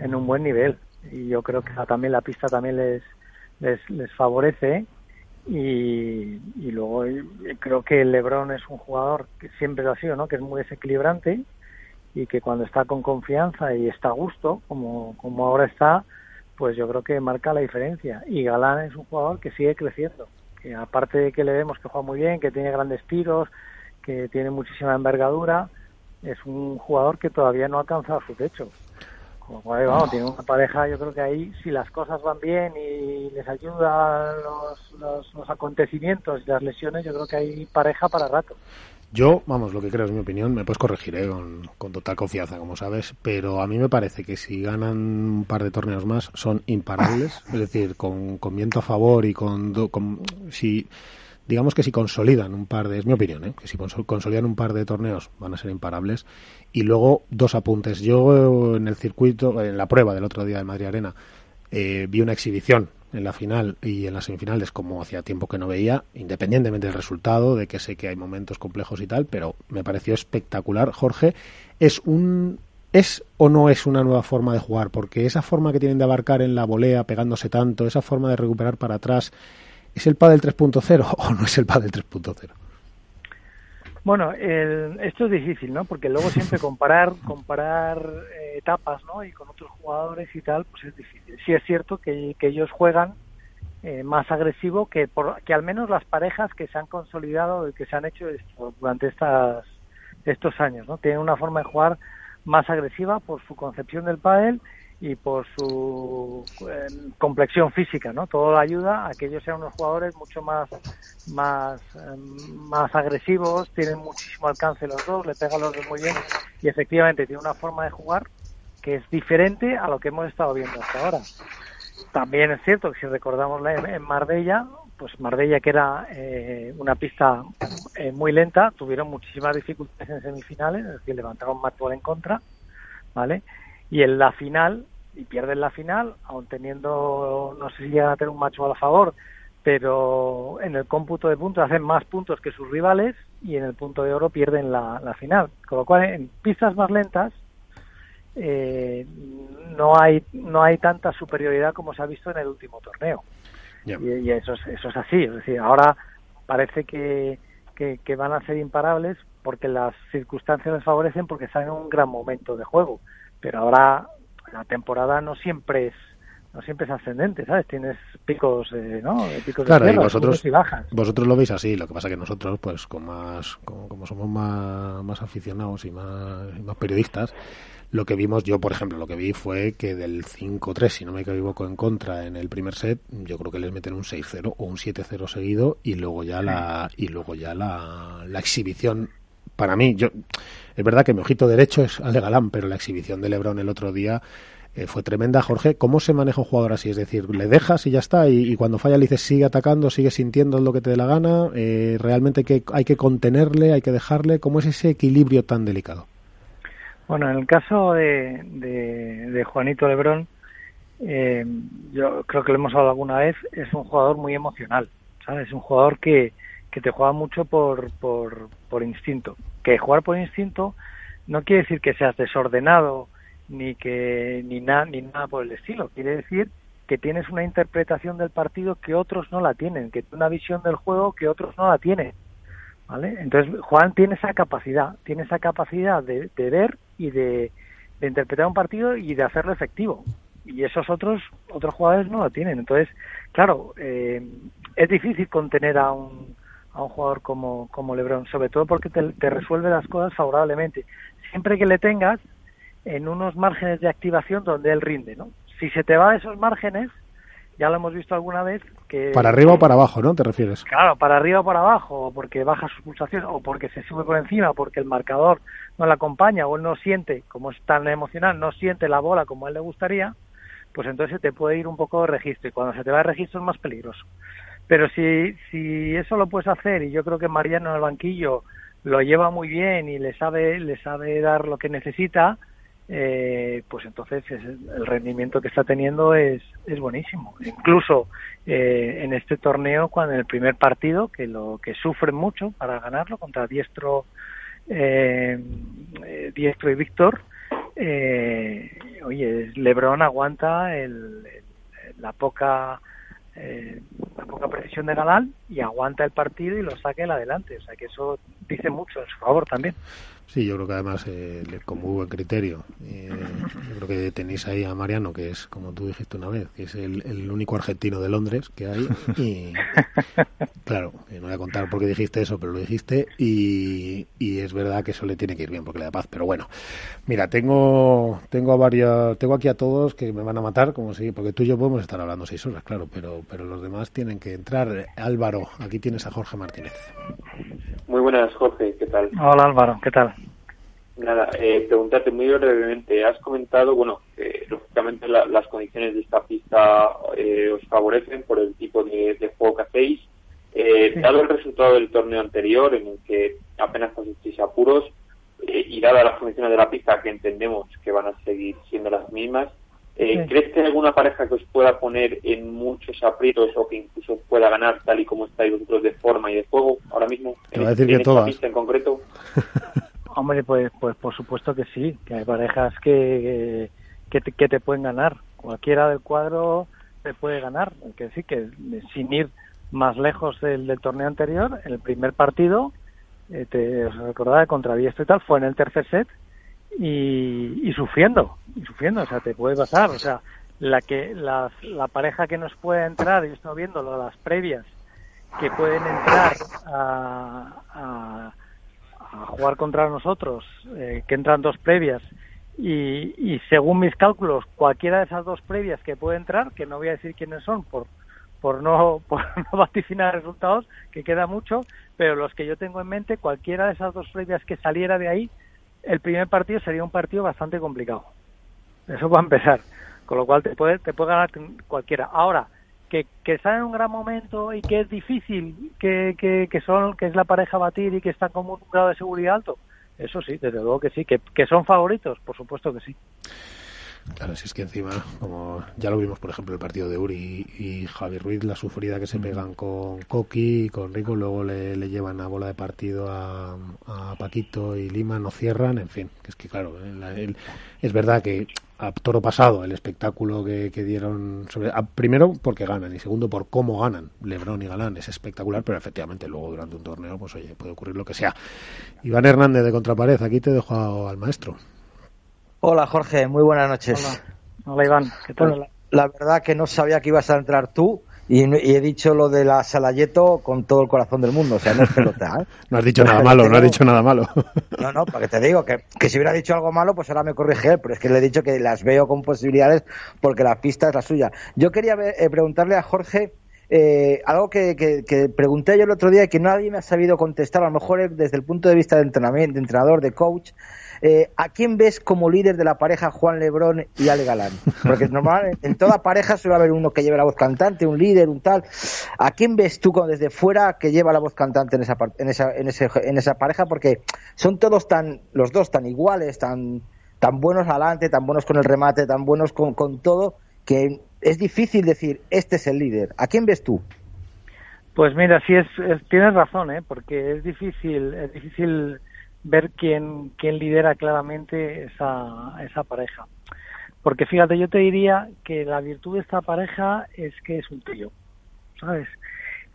en un buen nivel. Y yo creo que también la pista también les les, les favorece. Y, y luego creo que LeBron es un jugador que siempre lo ha sido no que es muy desequilibrante y que cuando está con confianza y está a gusto como como ahora está pues yo creo que marca la diferencia. Y Galán es un jugador que sigue creciendo aparte de que le vemos que juega muy bien, que tiene grandes tiros, que tiene muchísima envergadura, es un jugador que todavía no ha alcanzado su techo. Como vamos, tiene una pareja, yo creo que ahí, si las cosas van bien y les ayudan los, los acontecimientos y las lesiones, yo creo que hay pareja para rato. Yo, vamos, lo que creo es mi opinión, me puedes corregir ¿eh? con, total confianza, como sabes, pero a mí me parece que si ganan un par de torneos más son imparables, <laughs> es decir, con, viento a favor y con, si digamos que si consolidan un par de, es mi opinión, ¿eh? que si consolidan un par de torneos van a ser imparables. Y luego dos apuntes. Yo en el circuito, en la prueba del otro día de Madrid Arena, eh, vi una exhibición en la final y en las semifinales como hacía tiempo que no veía, independientemente del resultado, de que sé que hay momentos complejos y tal, pero me pareció espectacular. Jorge, ¿es un ¿Es o no es una nueva forma de jugar? Porque esa forma que tienen de abarcar en la volea, pegándose tanto, esa forma de recuperar para atrás, ¿es el pádel 3.0 <laughs> o no es el pádel 3.0? Bueno, esto es difícil, ¿no? Porque luego siempre <laughs> comparar comparar eh, etapas, ¿no? Y con otros jugadores y tal, pues es difícil. Sí es cierto que, ellos juegan eh, más agresivo que por, que al menos las parejas que se han consolidado y que se han hecho durante estas estos años, ¿no? Tienen una forma de jugar más agresiva por su concepción del pádel y por su eh, complexión física, ¿no? Todo ayuda a que ellos sean unos jugadores mucho más más em, más agresivos, tienen muchísimo alcance los dos, le pegan los dos muy bien y efectivamente tiene una forma de jugar que es diferente a lo que hemos estado viendo hasta ahora. También es cierto que si recordamos en Marbella, pues Marbella que era eh, una pista eh, muy lenta, tuvieron muchísimas dificultades en semifinales, es decir, levantaron más en contra, ¿vale? Y en la final, y pierden la final, aun teniendo, no sé si llegan a tener un macho a favor, pero en el cómputo de puntos hacen más puntos que sus rivales y en el punto de oro pierden la, final. Con lo cual, en pistas más lentas eh, no hay no hay tanta superioridad como se ha visto en el último torneo. Y, eso, es, eso es así. Es decir, ahora parece que, que, que, van a ser imparables porque las circunstancias les favorecen porque están en un gran momento de juego pero ahora la temporada no siempre es no siempre es ascendente, ¿sabes? Tienes picos, eh, ¿no? Picos claro, y vosotros, y bajas. vosotros lo veis así, lo que pasa que nosotros, pues, con más, como, somos más, más aficionados y más, más periodistas, lo que vimos, yo por ejemplo, lo que vi fue que del 5-3, si no me equivoco, en contra en el primer set, yo creo que les meten un 6-0 o un 7-0 seguido y luego ya la y luego ya la, la exhibición para mí, yo es verdad que mi ojito derecho es Ale Galán, pero la exhibición de Lebron el otro día eh, fue tremenda. Jorge, ¿cómo se maneja un jugador así? Es decir, le dejas y ya está, y, cuando falla le dices sigue atacando, sigue sintiendo lo que te dé la gana, eh, realmente que, hay que contenerle, hay que dejarle. ¿Cómo es ese equilibrio tan delicado? Bueno, en el caso de, de, Juanito Lebrón, eh, yo creo que lo hemos hablado alguna vez, es un jugador muy emocional, ¿sabes? Es un jugador que, que te juega mucho por, por, instinto. Que jugar por instinto no quiere decir que seas desordenado ni que ni nada ni nada por el estilo. Quiere decir que tienes una interpretación del partido que otros no la tienen, que una visión del juego que otros no la tienen. ¿Vale? Entonces Juan tiene esa capacidad, tiene esa capacidad de, ver y de, de, interpretar un partido y de hacerlo efectivo. Y esos otros otros jugadores no la tienen. Entonces, claro, eh, es difícil contener a un a un jugador como, como Lebron, sobre todo porque te, resuelve las cosas favorablemente. Siempre que le tengas en unos márgenes de activación donde él rinde, ¿no? Si se te va a esos márgenes, ya lo hemos visto alguna vez que... Para arriba o para abajo, ¿no? ¿Te refieres? Claro, para arriba o para abajo, o porque baja su pulsación, o porque se sube por encima, porque el marcador no le acompaña, o él no siente, como es tan emocional, no siente la bola como a él le gustaría, pues entonces te puede ir un poco de registro, y cuando se te va de registro es más peligroso. Pero si, si eso lo puedes hacer, y yo creo que Mariano en el banquillo lo lleva muy bien y le sabe, le sabe dar lo que necesita, eh, pues entonces el rendimiento que está teniendo es, es buenísimo. Incluso eh, en este torneo, cuando en el primer partido, que lo que sufre mucho para ganarlo contra Diestro, eh, Diestro y Víctor, oye, Lebron aguanta el, la poca eh, poca precisión de Galán y aguanta el partido y lo saque adelante. O sea que eso dice mucho en su favor también. Sí, yo creo que además, eh, con muy buen criterio, eh, yo creo que tenéis ahí a Mariano, que es, como tú dijiste una vez, que es el, único argentino de Londres que hay. Y <laughs> claro, no voy a contar por qué dijiste eso, pero lo dijiste. Y, y es verdad que eso le tiene que ir bien porque le da paz. Pero bueno, mira, tengo tengo a varios, tengo aquí a todos que me van a matar, como si, porque tú y yo podemos estar hablando seis horas, claro, pero, pero los demás tienen que entrar. Álvaro, aquí tienes a Jorge Martínez. Muy buenas, Jorge, ¿qué tal? Hola Álvaro, ¿qué tal? Nada, eh, preguntarte muy brevemente. Has comentado, bueno, que lógicamente las condiciones de esta pista eh, os favorecen por el tipo de, juego que hacéis. Eh, Dado el resultado del torneo anterior, en el que apenas pasasteis apuros, eh, y dada las condiciones de la pista, que entendemos que van a seguir siendo las mismas, eh, ¿crees que hay alguna pareja que os pueda poner en muchos aprietos o que incluso pueda ganar tal y como estáis vosotros de forma y de juego ahora mismo? Te voy a decir que todas. pista en concreto? <laughs> Hombre, pues, pues por supuesto que sí, que hay parejas que, que, te, pueden ganar. Cualquiera del cuadro te puede ganar. Que decir que sin ir más lejos del, torneo anterior, el primer partido, eh, te, os recordáis, contra Diestro y tal, fue en el tercer set y, y sufriendo, y sufriendo, o sea, te puede pasar, o sea, la que la, la pareja que nos puede entrar, y estoy viendo las previas, que pueden entrar a, a, a jugar contra nosotros, eh, que entran dos previas, y, y según mis cálculos, cualquiera de esas dos previas que puede entrar, que no voy a decir quiénes son por por no, <laughs> por no vaticinar resultados, que queda mucho, pero los que yo tengo en mente, cualquiera de esas dos previas que saliera de ahí, el primer partido sería un partido bastante complicado. Eso va a empezar. Con lo cual te puede, te puede ganar cualquiera. Ahora, que, que sale en un gran momento y que es difícil, que, que, que, son, que es la pareja a batir y que están con un grado de seguridad alto, eso sí, desde luego que sí. Que, que son favoritos, por supuesto que sí. Claro, si es que encima, como ya lo vimos, por ejemplo, el partido de Uri y, Javi Ruiz, la sufrida que se pegan con Coqui y con Rico, luego le, llevan a bola de partido a, Paquito y Lima, no cierran, en fin, que es que claro, eh, es verdad que a toro pasado el espectáculo que, dieron sobre primero porque ganan y segundo por cómo ganan Lebrón y Galán es espectacular pero efectivamente luego durante un torneo pues oye puede ocurrir lo que sea Iván Hernández de Contrapared aquí te dejo al maestro Hola Jorge, muy buenas noches. Hola, Iván, ¿qué tal? la, verdad que no sabía que ibas a entrar tú y, he dicho lo de la Salayeto con todo el corazón del mundo, o sea, no es pelota. ¿eh? <laughs> no has dicho nada malo, no has dicho nada malo. <laughs> no, no, porque te digo que, si hubiera dicho algo malo, pues ahora me corrige él, pero es que le he dicho que las veo con posibilidades porque la pista es la suya. Yo quería eh, preguntarle a Jorge eh, algo que, que, pregunté yo el otro día y que nadie me ha sabido contestar, a lo mejor desde el punto de vista de entrenamiento, de entrenador, de coach, eh, ¿a quién ves como líder de la pareja Juan Lebrón y Ale Galán? Porque normal, en toda pareja suele haber uno que lleve la voz cantante, un líder, un tal. ¿A quién ves tú desde fuera que lleva la voz cantante en esa, en esa, en ese, en esa pareja? Porque son todos tan, los dos tan iguales, tan, tan buenos adelante, tan buenos con el remate, tan buenos con, con todo, que es difícil decir, este es el líder. ¿A quién ves tú? Pues mira, sí es, tienes razón, ¿eh? porque es difícil, es difícil ver quién, quién lidera claramente esa, esa pareja. Porque fíjate, yo te diría que la virtud de esta pareja es que es un tío, ¿sabes?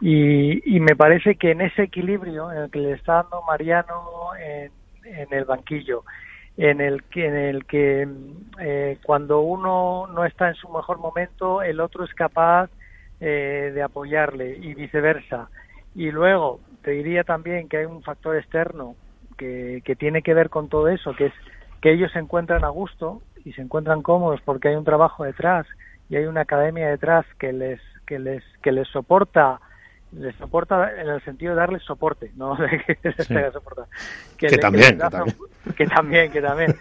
Y, y me parece que en ese equilibrio en el que le está dando Mariano en, en el banquillo, en el que, en el que eh, cuando uno no está en su mejor momento, el otro es capaz eh, de apoyarle y viceversa. Y luego te diría también que hay un factor externo que, tiene que ver con todo eso, que es que ellos se encuentran a gusto y se encuentran cómodos porque hay un trabajo detrás y hay una academia detrás que les que les que les soporta les soporta en el sentido de darles soporte, no <laughs> que les soportar. Que, también, que, también, que también,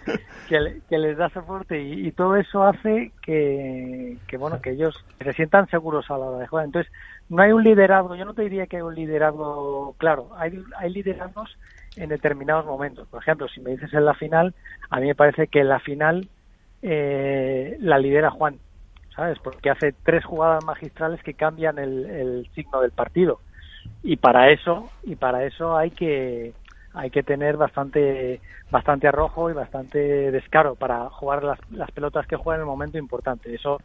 que, les da soporte y, y, todo eso hace que, que bueno que ellos se sientan seguros a la hora de jugar. Entonces no hay un liderazgo, yo no te diría que hay un liderazgo claro, hay hay liderazgos en determinados momentos. Por ejemplo, si me dices en la final, a mí me parece que en la final eh, la lidera Juan, ¿sabes? Porque hace tres jugadas magistrales que cambian el, signo del partido. Y para eso, y para eso hay que hay que tener bastante bastante arrojo y bastante descaro para jugar las, las pelotas que juegan en el momento importante. Eso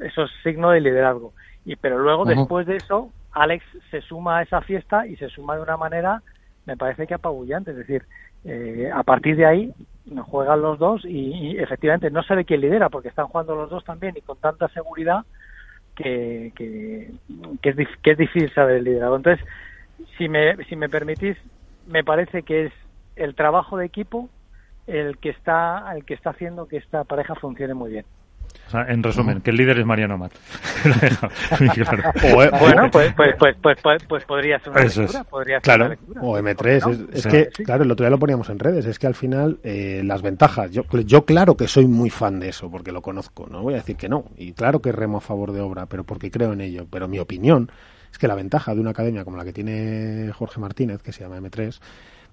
eso es signo de liderazgo. Y pero luego después de eso, Alex se suma a esa fiesta y se suma de una manera me parece que apabullante. Es decir, eh, a partir de ahí juegan los dos y, efectivamente no sabe quién lidera porque están jugando los dos también y con tanta seguridad que, que, es, que es difícil saber el liderazgo. Entonces, si me, si me permitís, me parece que es el trabajo de equipo el que está el que está haciendo que esta pareja funcione muy bien en resumen, que el líder es Mariano Mat. <laughs> <laughs> bueno, pues, pues, pues, pues, pues podría ser una lectura. Podría ser claro. O M3. Es, que, claro, el otro día lo poníamos en redes. Es que al final, eh, las ventajas. Yo, yo, claro que soy muy fan de eso, porque lo conozco. No voy a decir que no. Y claro que remo a favor de obra, pero porque creo en ello. Pero mi opinión es que la ventaja de una academia como la que tiene Jorge Martínez, que se llama M3,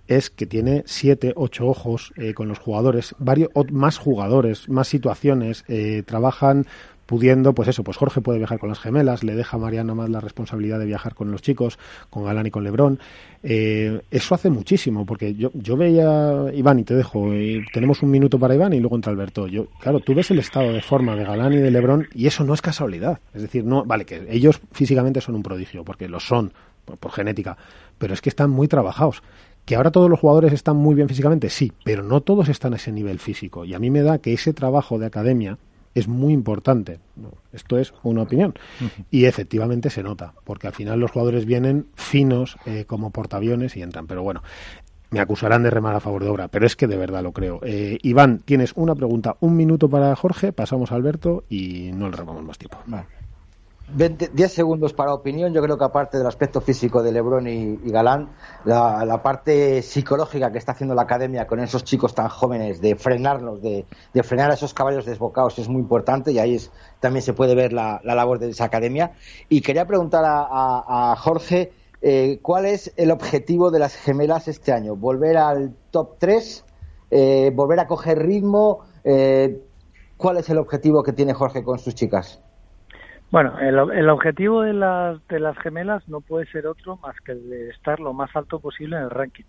es que tiene siete, ocho ojos eh, con los jugadores, varios más jugadores, más situaciones, eh, trabajan pudiendo, pues eso, pues Jorge puede viajar con las gemelas, le deja a Mariano más la responsabilidad de viajar con los chicos, con Galán y con Lebrón. Eh, eso hace muchísimo, porque yo, yo veía, Iván, y te dejo, y tenemos un minuto para Iván y luego entra Alberto. Yo, claro, tú ves el estado de forma de Galán y de Lebrón y eso no es casualidad. Es decir, no, vale, que ellos físicamente son un prodigio, porque lo son, por genética, pero es que están muy trabajados Que ahora todos los jugadores están muy bien físicamente, sí, pero no todos están a ese nivel físico. Y a mí me da que ese trabajo de academia es muy importante. Esto es una opinión. Y efectivamente se nota, porque al final los jugadores vienen finos eh, como portaaviones y entran. Pero bueno, me acusarán de remar a favor de obra, pero es que de verdad lo creo. Eh, Iván, tienes una pregunta, un minuto para Jorge, pasamos a Alberto y no le robamos más tiempo. 10 segundos para opinión. Yo creo que aparte del aspecto físico de Lebron y, Galán, la, parte psicológica que está haciendo la academia con esos chicos tan jóvenes, de frenarlos, de, frenar a esos caballos desbocados, es muy importante y ahí también se puede ver la, labor de esa academia. Y quería preguntar a Jorge eh, ¿Cuál es el objetivo de las gemelas este año? ¿Volver al top 3? Eh, ¿Volver a coger ritmo? Eh, ¿Cuál es el objetivo que tiene Jorge con sus chicas? Bueno, el, objetivo de las, de las gemelas no puede ser otro más que el de estar lo más alto posible en el ranking.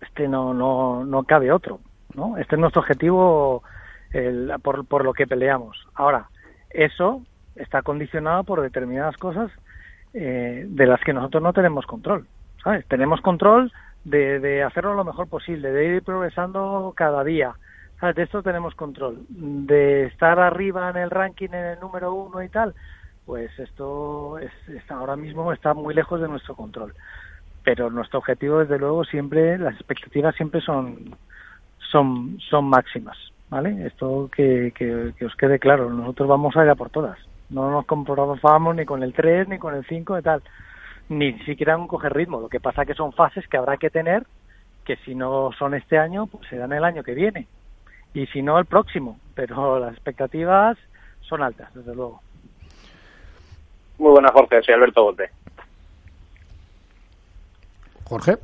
Este no, no, no cabe otro, ¿no? Este es nuestro objetivo por, por lo que peleamos. Ahora, eso está condicionado por determinadas cosas eh, de las que nosotros no tenemos control. ¿sabes? Tenemos control de, de, hacerlo lo mejor posible, de ir progresando cada día. De esto tenemos control. De estar arriba en el ranking, en el número uno y tal, pues esto es, ahora mismo está muy lejos de nuestro control. Pero nuestro objetivo, desde luego, siempre, las expectativas siempre son, son, son máximas. ¿Vale? Esto que, que, os quede claro, nosotros vamos a ir a por todas. No nos comprobaramos ni con el 3 ni con el 5 y tal. Ni siquiera un coger ritmo. Lo que pasa que son fases que habrá que tener que si no son este año, pues serán el año que viene. Y si no, el próximo. Pero <laughs> las expectativas son altas, desde luego. Muy buenas, Jorge. Soy Alberto Bote. Jorge.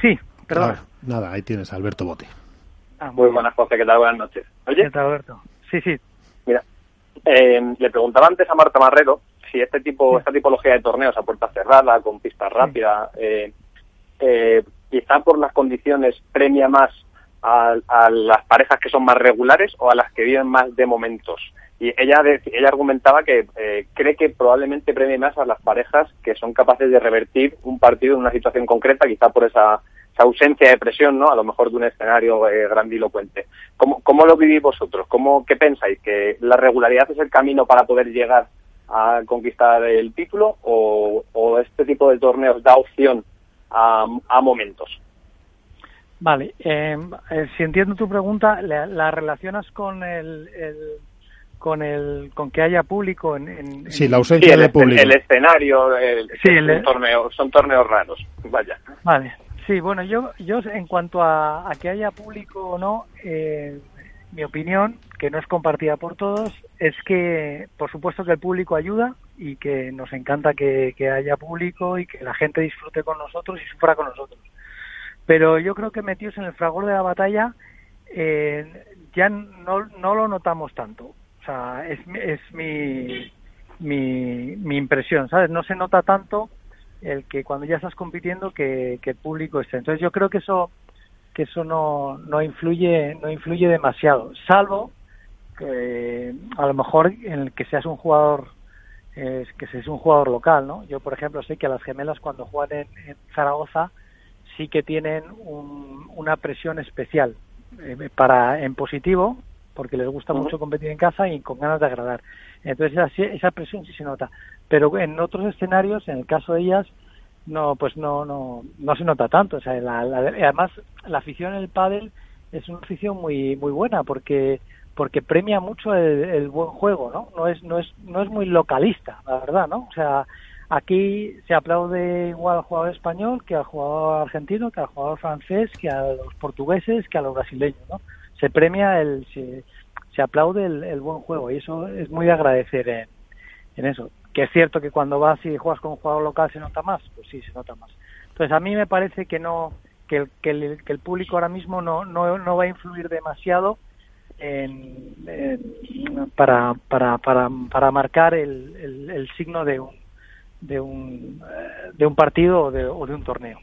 Sí, perdón. nada, ahí tienes Alberto Bote. Ah, muy, buenas, Jorge. ¿Qué tal? Buenas noches. Oye. ¿Qué tal, Alberto? Sí, sí. Mira, eh, le preguntaba antes a Marta Marrero si este tipo, esta tipología de torneos a puerta cerrada, con pista rápida, eh, eh, quizá por las condiciones premia más a, las parejas que son más regulares o a las que viven más de momentos. Y ella, ella argumentaba que eh, cree que probablemente premie más a las parejas que son capaces de revertir un partido en una situación concreta, quizá por esa ausencia de presión, ¿no? A lo mejor de un escenario eh, grandilocuente. ¿Cómo, ¿Cómo, lo vivís vosotros? ¿Cómo, ¿Qué pensáis? ¿Que la regularidad es el camino para poder llegar a conquistar el título o, este tipo de torneos da opción a, momentos? Vale, em, eh, si entiendo tu pregunta, la, relacionas con el, con el con que haya público en, sí la ausencia de público el escenario sí, el, torneo son torneos raros vaya vale Sí, bueno, yo, yo en cuanto a, que haya público o no, eh, mi opinión, que no es compartida por todos, es que por supuesto que el público ayuda y que nos encanta que, haya público y que la gente disfrute con nosotros y sufra con nosotros. Pero yo creo que metidos en el fragor de la batalla eh, ya no, no lo notamos tanto. O sea, es, es mi, mi, impresión, ¿sabes? No se nota tanto el que cuando ya estás compitiendo que, el público esté. Entonces yo creo que eso que eso no, no influye no influye demasiado, salvo que a lo mejor en el que seas un jugador que seas un jugador local, ¿no? Yo por ejemplo sé que a las gemelas cuando juegan en, Zaragoza sí que tienen una presión especial eh, para en positivo porque les gusta mucho competir en casa y con ganas de agradar. Entonces esa, esa presión sí se nota. Pero en otros escenarios, en el caso de ellas, no, pues no, no, no se nota tanto. O sea, además la afición en el pádel es una afición muy, muy buena porque porque premia mucho el, buen juego, ¿no? No es, no es, no es muy localista, la verdad, ¿no? O sea, aquí se aplaude igual al jugador español que al jugador argentino, que al jugador francés, que a los portugueses, que a los brasileños, ¿no? Se premia el, se, se aplaude el, buen juego y eso es muy de agradecer en, en eso que es cierto que cuando vas y juegas con un jugador local se nota más, pues sí, se nota más. Entonces a mí me parece que no que el, que el, que el público ahora mismo no, no, no va a influir demasiado en, para, para, para, para marcar el, el, signo de un, de un, de un partido o de, o de un torneo,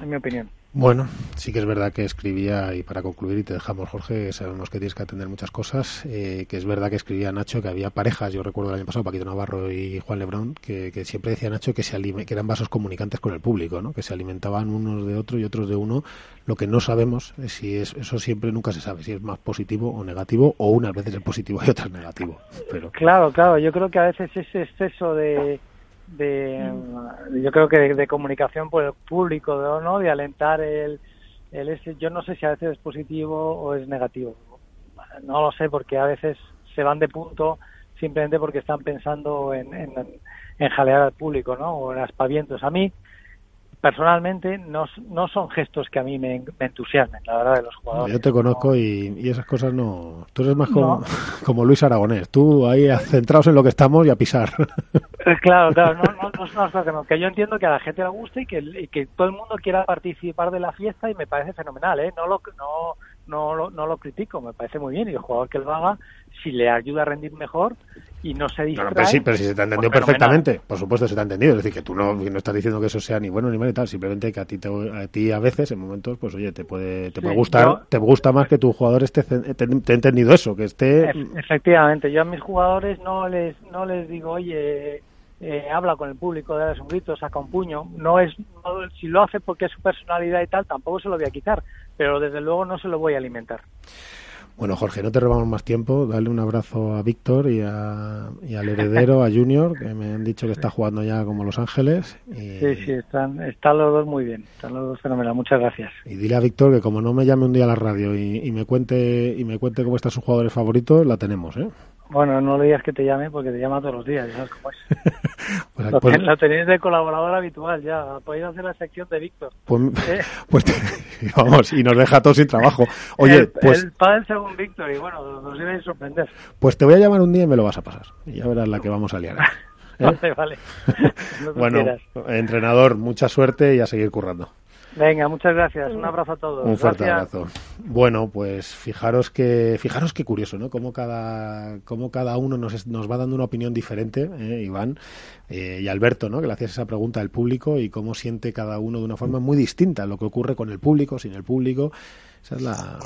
en mi opinión. Bueno, sí que es verdad que escribía, y para concluir, y te dejamos, Jorge, sabemos que tienes que atender muchas cosas, eh, que es verdad que escribía Nacho que había parejas, yo recuerdo el año pasado, Paquito Navarro y Juan Lebrón, que, siempre decía Nacho que, se que eran vasos comunicantes con el público, ¿no? que se alimentaban unos de otro y otros de uno. Lo que no sabemos es si es, eso siempre nunca se sabe, si es más positivo o negativo, o unas veces es positivo y otras negativo. Pero... Claro, claro, yo creo que a veces ese exceso de de yo creo que de, comunicación por el público no de alentar el, el ese yo no sé si a veces es positivo o es negativo. No lo sé porque a veces se van de punto simplemente porque están pensando en, en, en jalear al público no o en aspavientos. A mí personalmente no, no son gestos que a mí me, entusiasmen, la verdad, de los jugadores. Yo te conozco y, y, esas cosas no... Tú eres más como, <laughs> como Luis Aragonés, tú ahí centrados en lo que estamos y a pisar. <laughs> Eh, claro, claro, no, no, no, no, que yo entiendo que a la gente le guste y que, y que todo el mundo quiera participar de la fiesta y me parece fenomenal, ¿eh? No lo, no, no, no lo critico, me parece muy bien y el jugador que lo haga, si le ayuda a rendir mejor y no se distrae... pero sí, pero si se te ha entendido pues perfectamente, por supuesto se te ha entendido, es decir, que tú no, no estás diciendo que eso sea ni bueno ni malo y tal, simplemente que a ti, a ti a veces, en momentos, pues oye, te puede, te puede gustar, te gusta más que tu jugador esté, te, te, entendido eso, que esté... Efectivamente, yo a mis jugadores no les, no les digo, oye... Eh, habla con el público, dale un grito, saca un puño. No es, si lo hace porque es su personalidad y tal, tampoco se lo voy a quitar pero desde luego no se lo voy a alimentar. Bueno, Jorge, no te robamos más tiempo. Dale un abrazo a Víctor y, a, y al heredero, a Junior, que me han dicho que está jugando ya como Los Ángeles. Sí, sí, están, están los dos muy bien. Están los dos fenomenal. Muchas gracias. Y dile a Víctor que como no me llame un día a la radio y, y, me cuente y me cuente cómo están sus jugadores favoritos, la tenemos, ¿eh? Bueno, no le digas que te llame porque te llama todos los días, ya sabes cómo es. <laughs> pues, lo, pues, lo, tenéis de colaborador habitual ya, podéis hacer la sección de Víctor. Pues, ¿Eh? <laughs> pues <laughs> vamos, y nos deja todos sin trabajo. Oye, el, pues... El padre según Víctor, y bueno, nos iba a sorprender. Pues te voy a llamar un día y me lo vas a pasar. Y ya verás la que vamos a liar. ¿eh? vale, vale. bueno, entrenador, mucha suerte y a seguir currando. Venga, muchas gracias. Un abrazo a todos. Un fuerte abrazo. Bueno, pues fijaros que fijaros qué curioso, ¿no? Cómo cada cómo cada uno nos, nos va dando una opinión diferente, ¿eh? Iván eh, y Alberto, ¿no? Que le hacías esa pregunta al público y cómo siente cada uno de una forma muy distinta lo que ocurre con el público, sin el público. Esa es la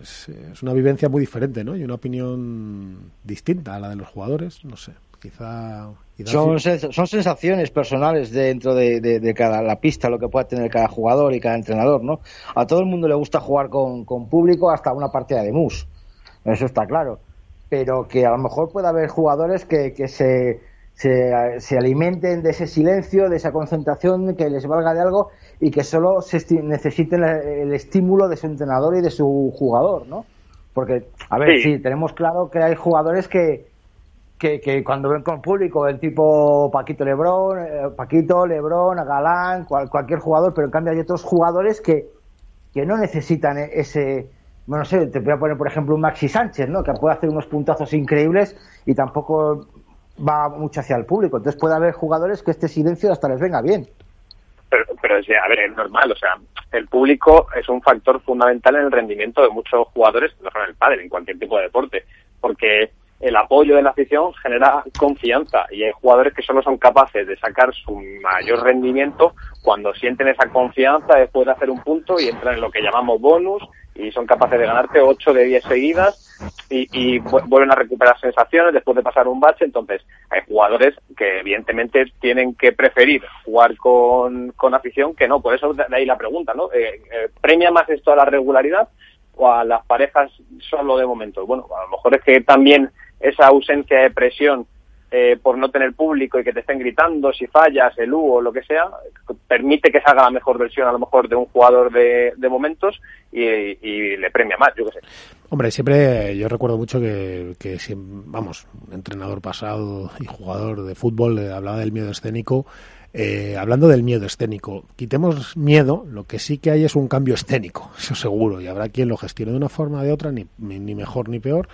es, es una vivencia muy diferente, ¿no? Y una opinión distinta a la de los jugadores, no sé. Quizá son, son sensaciones personales dentro de, cada la pista, lo que pueda tener cada jugador y cada entrenador, ¿no? A todo el mundo le gusta jugar con, público hasta una partida de mus, eso está claro. Pero que a lo mejor puede haber jugadores que, que se, se, alimenten de ese silencio, de esa concentración, que les valga de algo y que solo se necesiten el, estímulo de su entrenador y de su jugador, ¿no? Porque, a ver, sí tenemos claro que hay jugadores que, que, cuando ven con público el tipo Paquito Lebrón, eh, Paquito, Lebrón, Galán, cualquier jugador, pero en cambio hay otros jugadores que, que no necesitan e, ese, bueno, no sé, te voy a poner por ejemplo un Maxi Sánchez, ¿no? Que puede hacer unos puntazos increíbles y tampoco va mucho hacia el público. Entonces puede haber jugadores que este silencio hasta les venga bien. Pero, pero a ver, es normal, o sea, el público es un factor fundamental en el rendimiento de muchos jugadores, no solo en el padre, en cualquier tipo de deporte, porque el apoyo de la afición genera confianza y hay jugadores que solo son capaces de sacar su mayor rendimiento cuando sienten esa confianza después de hacer un punto y entran en lo que llamamos bonus y son capaces de ganarte 8 de 10 seguidas y, vuelven a recuperar sensaciones después de pasar un bache. Entonces, hay jugadores que evidentemente tienen que preferir jugar con, con afición que no. Por eso de ahí la pregunta, ¿no? Eh, eh, ¿Premia más esto a la regularidad o a las parejas solo de momento? Bueno, a lo mejor es que también esa ausencia de presión eh, por no tener público y que te estén gritando si fallas, el U o lo que sea, permite que salga la mejor versión a lo mejor de un jugador de, momentos y, le premia más, yo qué sé. Hombre, siempre yo recuerdo mucho que, que vamos, entrenador pasado y jugador de fútbol eh, hablaba del miedo escénico. Eh, hablando del miedo escénico, quitemos miedo, lo que sí que hay es un cambio escénico, eso seguro, y habrá quien lo gestione de una forma o de otra, ni, ni mejor ni peor,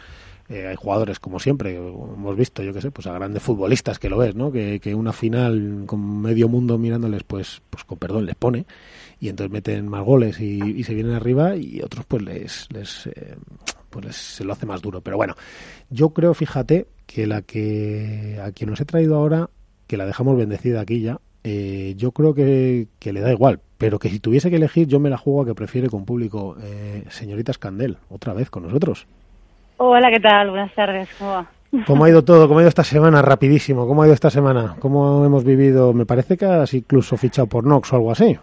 eh, hay jugadores, como siempre, hemos visto, yo que sé, pues a grandes futbolistas que lo ves, ¿no? Que, una final con medio mundo mirándoles, pues, pues con perdón, les pone y entonces meten más goles y, se vienen arriba y otros pues les, les eh, pues se lo hace más duro. Pero bueno, yo creo, fíjate, que la que a quien nos he traído ahora, que la dejamos bendecida aquí ya, eh, yo creo que, que, le da igual, pero que si tuviese que elegir, yo me la juego a que prefiere con público. Eh, señorita Scandel, otra vez con nosotros. Hola, ¿qué tal? Buenas tardes, ¿cómo va? ¿Cómo ha ido todo? ¿Cómo ha ido esta semana? Rapidísimo. ¿Cómo ha ido esta semana? ¿Cómo hemos vivido? Me parece que has incluso fichado por Nox o algo así.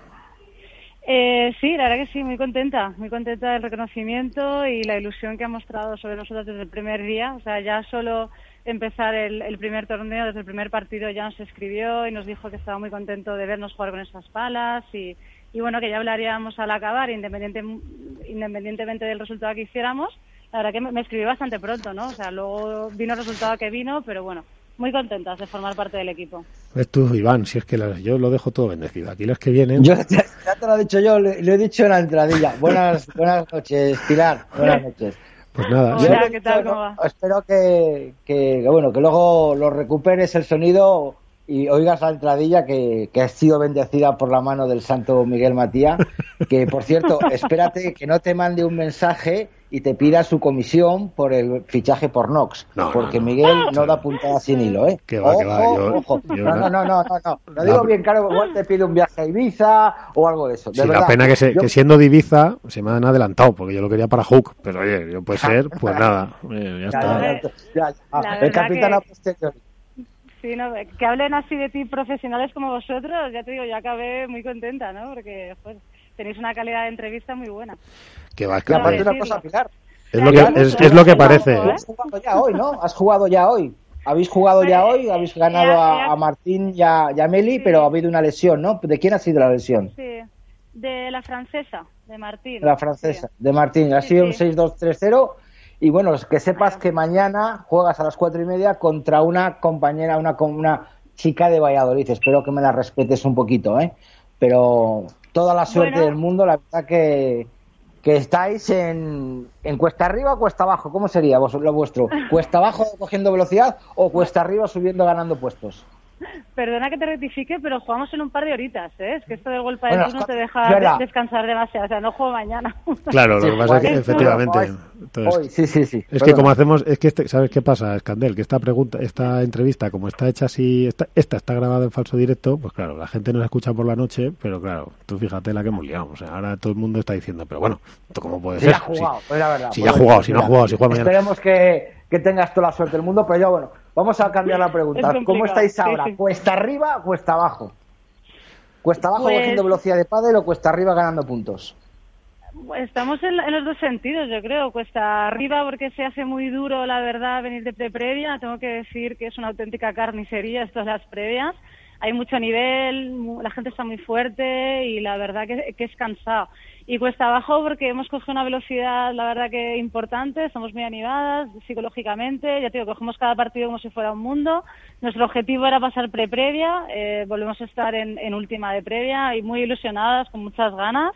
Eh, sí, la verdad que sí, muy contenta, muy contenta del reconocimiento y la ilusión que ha mostrado sobre nosotros desde el primer día. O sea, ya solo empezar el, primer torneo, desde el primer partido ya nos escribió y nos dijo que estaba muy contento de vernos jugar con esas palas y, bueno, que ya hablaríamos al acabar, independiente, independientemente del resultado que hiciéramos. La verdad que me, me escribió bastante pronto, ¿no? O sea, luego vino el resultado que vino, pero bueno, muy contentas de formar parte del equipo. Es tú, Iván, si es que yo lo dejo todo bendecido. Aquí los que vienen. Yo, ya te lo he dicho yo, lo, he dicho en la entradilla. Buenas, <laughs> buenas noches, Pilar. Buenas noches. Pues nada. Hola, ¿qué tal? ¿Cómo va? Espero que, que, bueno, que luego lo recuperes el sonido y oigas la entradilla que, que has sido bendecida por la mano del santo Miguel Matías. Que, por cierto, <laughs> espérate que no te mande un mensaje y te pida su comisión por el fichaje por Nox. porque Miguel no da puntada sin hilo, ¿eh? ojo, ojo. no, no, no, no, no, no. digo bien claro, igual te pide un viaje a Ibiza o algo de eso. De la pena que, que, siendo de Ibiza se me han adelantado, porque yo lo quería para Hook. Pero oye, yo puede ser, pues <laughs> nada. ya, está. el capitán a posteriori. Sí, no, que hablen así de ti profesionales como vosotros, ya te digo, ya acabé muy contenta, ¿no? Porque pues, tenéis una calidad de entrevista muy buena. Que va, que aparte una cosa, Pilar. Es lo que, es, lo que parece. Has jugado ya hoy, ¿no? Has jugado ya hoy. Habéis jugado ya hoy, habéis ganado a, Martín y a, Meli, pero ha habido una lesión, ¿no? ¿De quién ha sido la lesión? Sí, de la francesa, de Martín. La francesa, de Martín. Ha sido un 6-2-3-0. Y bueno, que sepas que mañana juegas a las cuatro y media contra una compañera, una, una chica de Valladolid. Espero que me la respetes un poquito, ¿eh? Pero toda la suerte del mundo, la verdad que estáis en, en cuesta arriba o cuesta abajo. ¿Cómo sería lo vuestro? ¿Cuesta abajo cogiendo velocidad o cuesta arriba subiendo ganando puestos? <laughs> Perdona que te rectifique, pero jugamos en un par de horitas, ¿eh? Es que esto del golpe de no te deja descansar demasiado, o sea, no juego mañana. <laughs> Claro, lo que pasa es que efectivamente... sí, sí, sí. Es que como hacemos, es que, este, ¿sabes qué pasa, Escandel? Que esta pregunta, esta entrevista, como está hecha así, esta, esta está grabada en falso directo, pues claro, la gente no la escucha por la noche, pero claro, tú fíjate la que hemos liado, o sea, ahora todo el mundo está diciendo, pero bueno, ¿esto cómo puede ser? Ha jugado, pues la verdad, si ya ha jugado, si no ha jugado, si juega mañana. Esperemos que, que tengas toda la suerte del mundo, pero ya bueno, Vamos a cambiar la pregunta. ¿Cómo estáis ahora? ¿Cuesta arriba o cuesta abajo? ¿Cuesta abajo pues... cogiendo velocidad de pádel o cuesta arriba ganando puntos? Estamos en, los dos sentidos, yo creo. Cuesta arriba porque se hace muy duro, la verdad, venir de previa. Tengo que decir que es una auténtica carnicería estas las previas. Hay mucho nivel, la gente está muy fuerte y la verdad que, que es cansado y cuesta abajo porque hemos cogido una velocidad, la verdad que importante, estamos muy animadas psicológicamente, ya te digo, cogemos cada partido como si fuera un mundo. Nuestro objetivo era pasar pre-previa, eh, volvemos a estar en, en última de previa y muy ilusionadas, con muchas ganas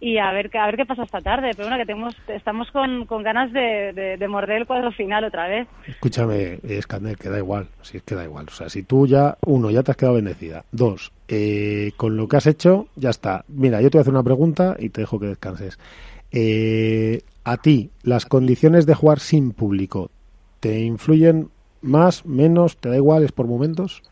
y a ver, a ver qué pasa esta tarde. Pero bueno, que tenemos, estamos con, con ganas de, de, morder el cuadro final otra vez. Escúchame, Escandel, que da igual, si es que da igual. O sea, si tú ya, uno, ya te has quedado bendecida. Dos, eh, con lo que has hecho, ya está. Mira, yo te voy a hacer una pregunta y te dejo que descanses. Eh, a ti, las condiciones de jugar sin público, ¿te influyen más, menos, te da igual, es por momentos?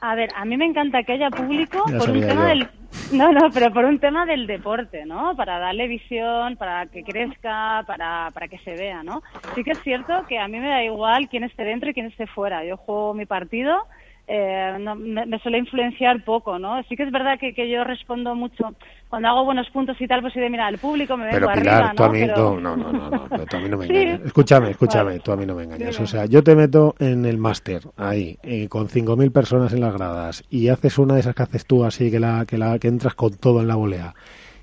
A ver, a mí me encanta que haya público por un tema del no, no, pero por un tema del deporte, ¿no? Para darle visión, para que crezca, para, para que se vea, ¿no? Sí que es cierto que a mí me da igual quién esté dentro y quién esté fuera. Yo juego mi partido eh, no, me, suele influenciar poco, ¿no? Sí que es verdad que, que, yo respondo mucho cuando hago buenos puntos y tal, pues sí de mira, el público me vengo arriba, ¿no? A mí, no, no, no, no, tú a mí no me <laughs> engañas. Escúchame, escúchame, tú a mí no me engañas. O sea, yo te meto en el máster ahí, eh, con 5.000 personas en las gradas y haces una de esas que haces tú así, que la que la que entras con todo en la volea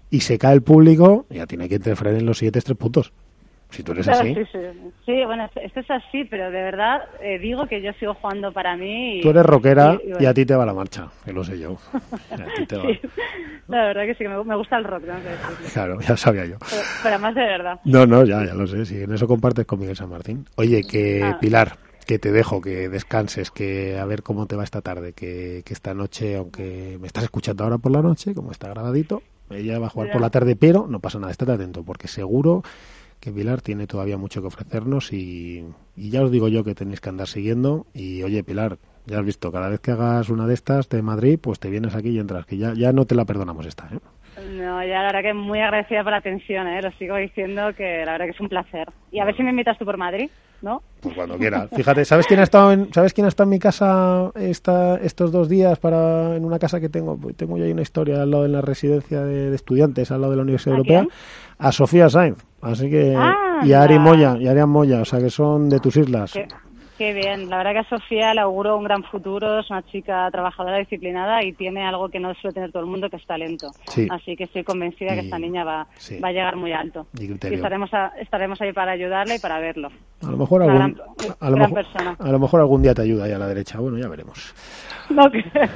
y se cae el público, ya tiene que interferir en los siguientes tres puntos. Si tú eres <laughs> así. Sí, bueno, esto es así, pero de verdad eh, digo que yo sigo jugando para mí. tú eres rockera y, a ti te va la marcha, que lo sé yo. <laughs> La verdad que sí, que me, gusta el rock. Claro, ya sabía yo. Pero, más de verdad. No, no, ya, ya lo sé. Si en eso compartes con Miguel San Martín. Oye, que ah. Pilar, que te dejo, que descanses, que a ver cómo te va esta tarde, que, que esta noche, aunque me estás escuchando ahora por la noche, como está grabadito, ella va a jugar por la tarde, pero no pasa nada, estate atento, porque seguro que Pilar tiene todavía mucho que ofrecernos y, ya os digo yo que tenéis que andar siguiendo. Y oye, Pilar, Ya has visto, cada vez que hagas una de estas de Madrid, pues te vienes aquí y entras, que ya, ya no te la perdonamos esta, ¿eh? No, ya la verdad que muy agradecida por la atención, ¿eh? Lo sigo diciendo que la verdad que es un placer. Y a ver si me invitas tú por Madrid, ¿no? Pues cuando quieras. Fíjate, ¿sabes quién ha estado en, ¿sabes quién ha estado en mi casa esta, estos dos días para en una casa que tengo? Pues tengo ahí una historia al lado de la residencia de, de estudiantes, al lado de la Universidad ¿A Europea. quién? A Sofía Sainz. Así que Ah, y Ari. Moya, y Arián Moya, o sea que son de tus islas. Qué bien. La verdad que a Sofía le auguro un gran futuro. Es una chica trabajadora, disciplinada y tiene algo que no suele tener todo el mundo, que es talento. Sí. Así que estoy convencida que esta niña va, sí. va a llegar muy alto. Y estaremos, a- estaremos ahí para ayudarle y para verlo. A lo mejor algún, gran- a lo mejor, persona. a lo mejor algún día te ayuda ahí a la derecha. Bueno, ya veremos. No creo.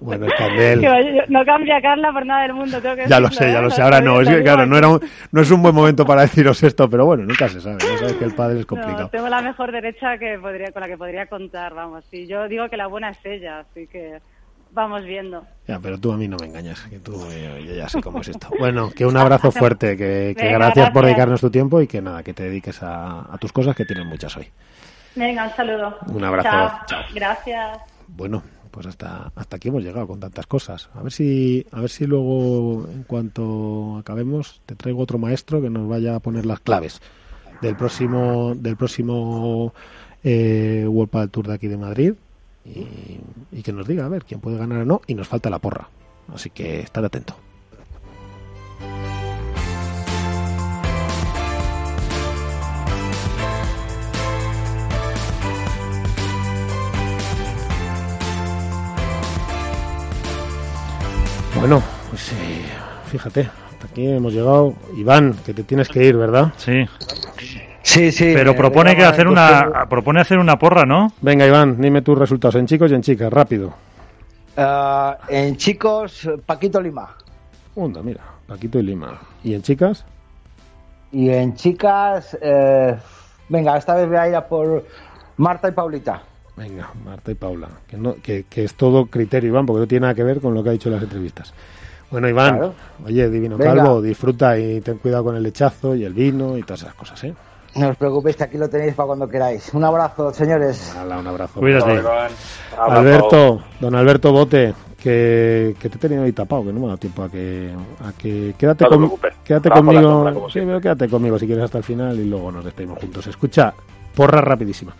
Bueno. Que no cambia Carla por nada del mundo. Tengo que Ya lo sé, ya ¿eh? lo sé. Ahora no, es que Lo claro, no era un, no es un buen momento para deciros esto, pero bueno, nunca se sabe. Ya sabes que el padre es No, complicado. tengo la mejor derecha que podría, con la que podría contar, vamos. Y yo digo que la buena es ella, así que vamos viendo. Ya, pero tú a mí no me engañas, que tú, eh, yo ya sé cómo es esto. <laughs> Bueno, que un abrazo fuerte, que, que Venga, gracias por gracias. dedicarnos tu tiempo y que nada, que te dediques a, a tus cosas, que tienes muchas hoy. Venga, un saludo. Un abrazo. Chao. Chao. Gracias. Bueno, pues hasta, hasta aquí hemos llegado con tantas cosas. A ver si, a ver si luego, en cuanto acabemos, te traigo otro maestro que nos vaya a poner las claves del próximo, del próximo eh, World Padel Tour de aquí de Madrid y, que nos diga a ver quién puede ganar o no. Y nos falta la porra, así que estar atento. Bueno, pues eh, fíjate, hasta aquí hemos llegado. Iván, que te tienes que ir, ¿verdad? Sí. Sí, sí. Pero propone que hacer una propone hacer una porra, ¿no? Venga, Iván, dime tus resultados en chicos y en chicas, rápido. Ah, en chicos, Paquito Lima. Onda, mira, Paquito y Lima. ¿Y en chicas? Y en chicas, eh, venga, esta vez voy a ir a por Marta y Paulita. Venga, Marta y Paula. Que, no, que, que es todo criterio, Iván, porque no tiene nada que ver con lo que ha dicho en las entrevistas. Bueno, Iván, Claro. oye, Divino Venga. Calvo, disfruta y ten cuidado con el lechazo y el vino y todas esas cosas, ¿eh? No os preocupéis que aquí lo tenéis para cuando queráis. Un abrazo, señores. Hala, un abrazo. Cuídate. Alberto, don Alberto Bote, que, que te he tenido ahí tapado, que no me ha dado tiempo a que, a que quédate, No con- quédate conmigo, sombra, sí, pero quédate conmigo si quieres hasta el final y luego nos despedimos juntos. Escucha, porra rapidísima.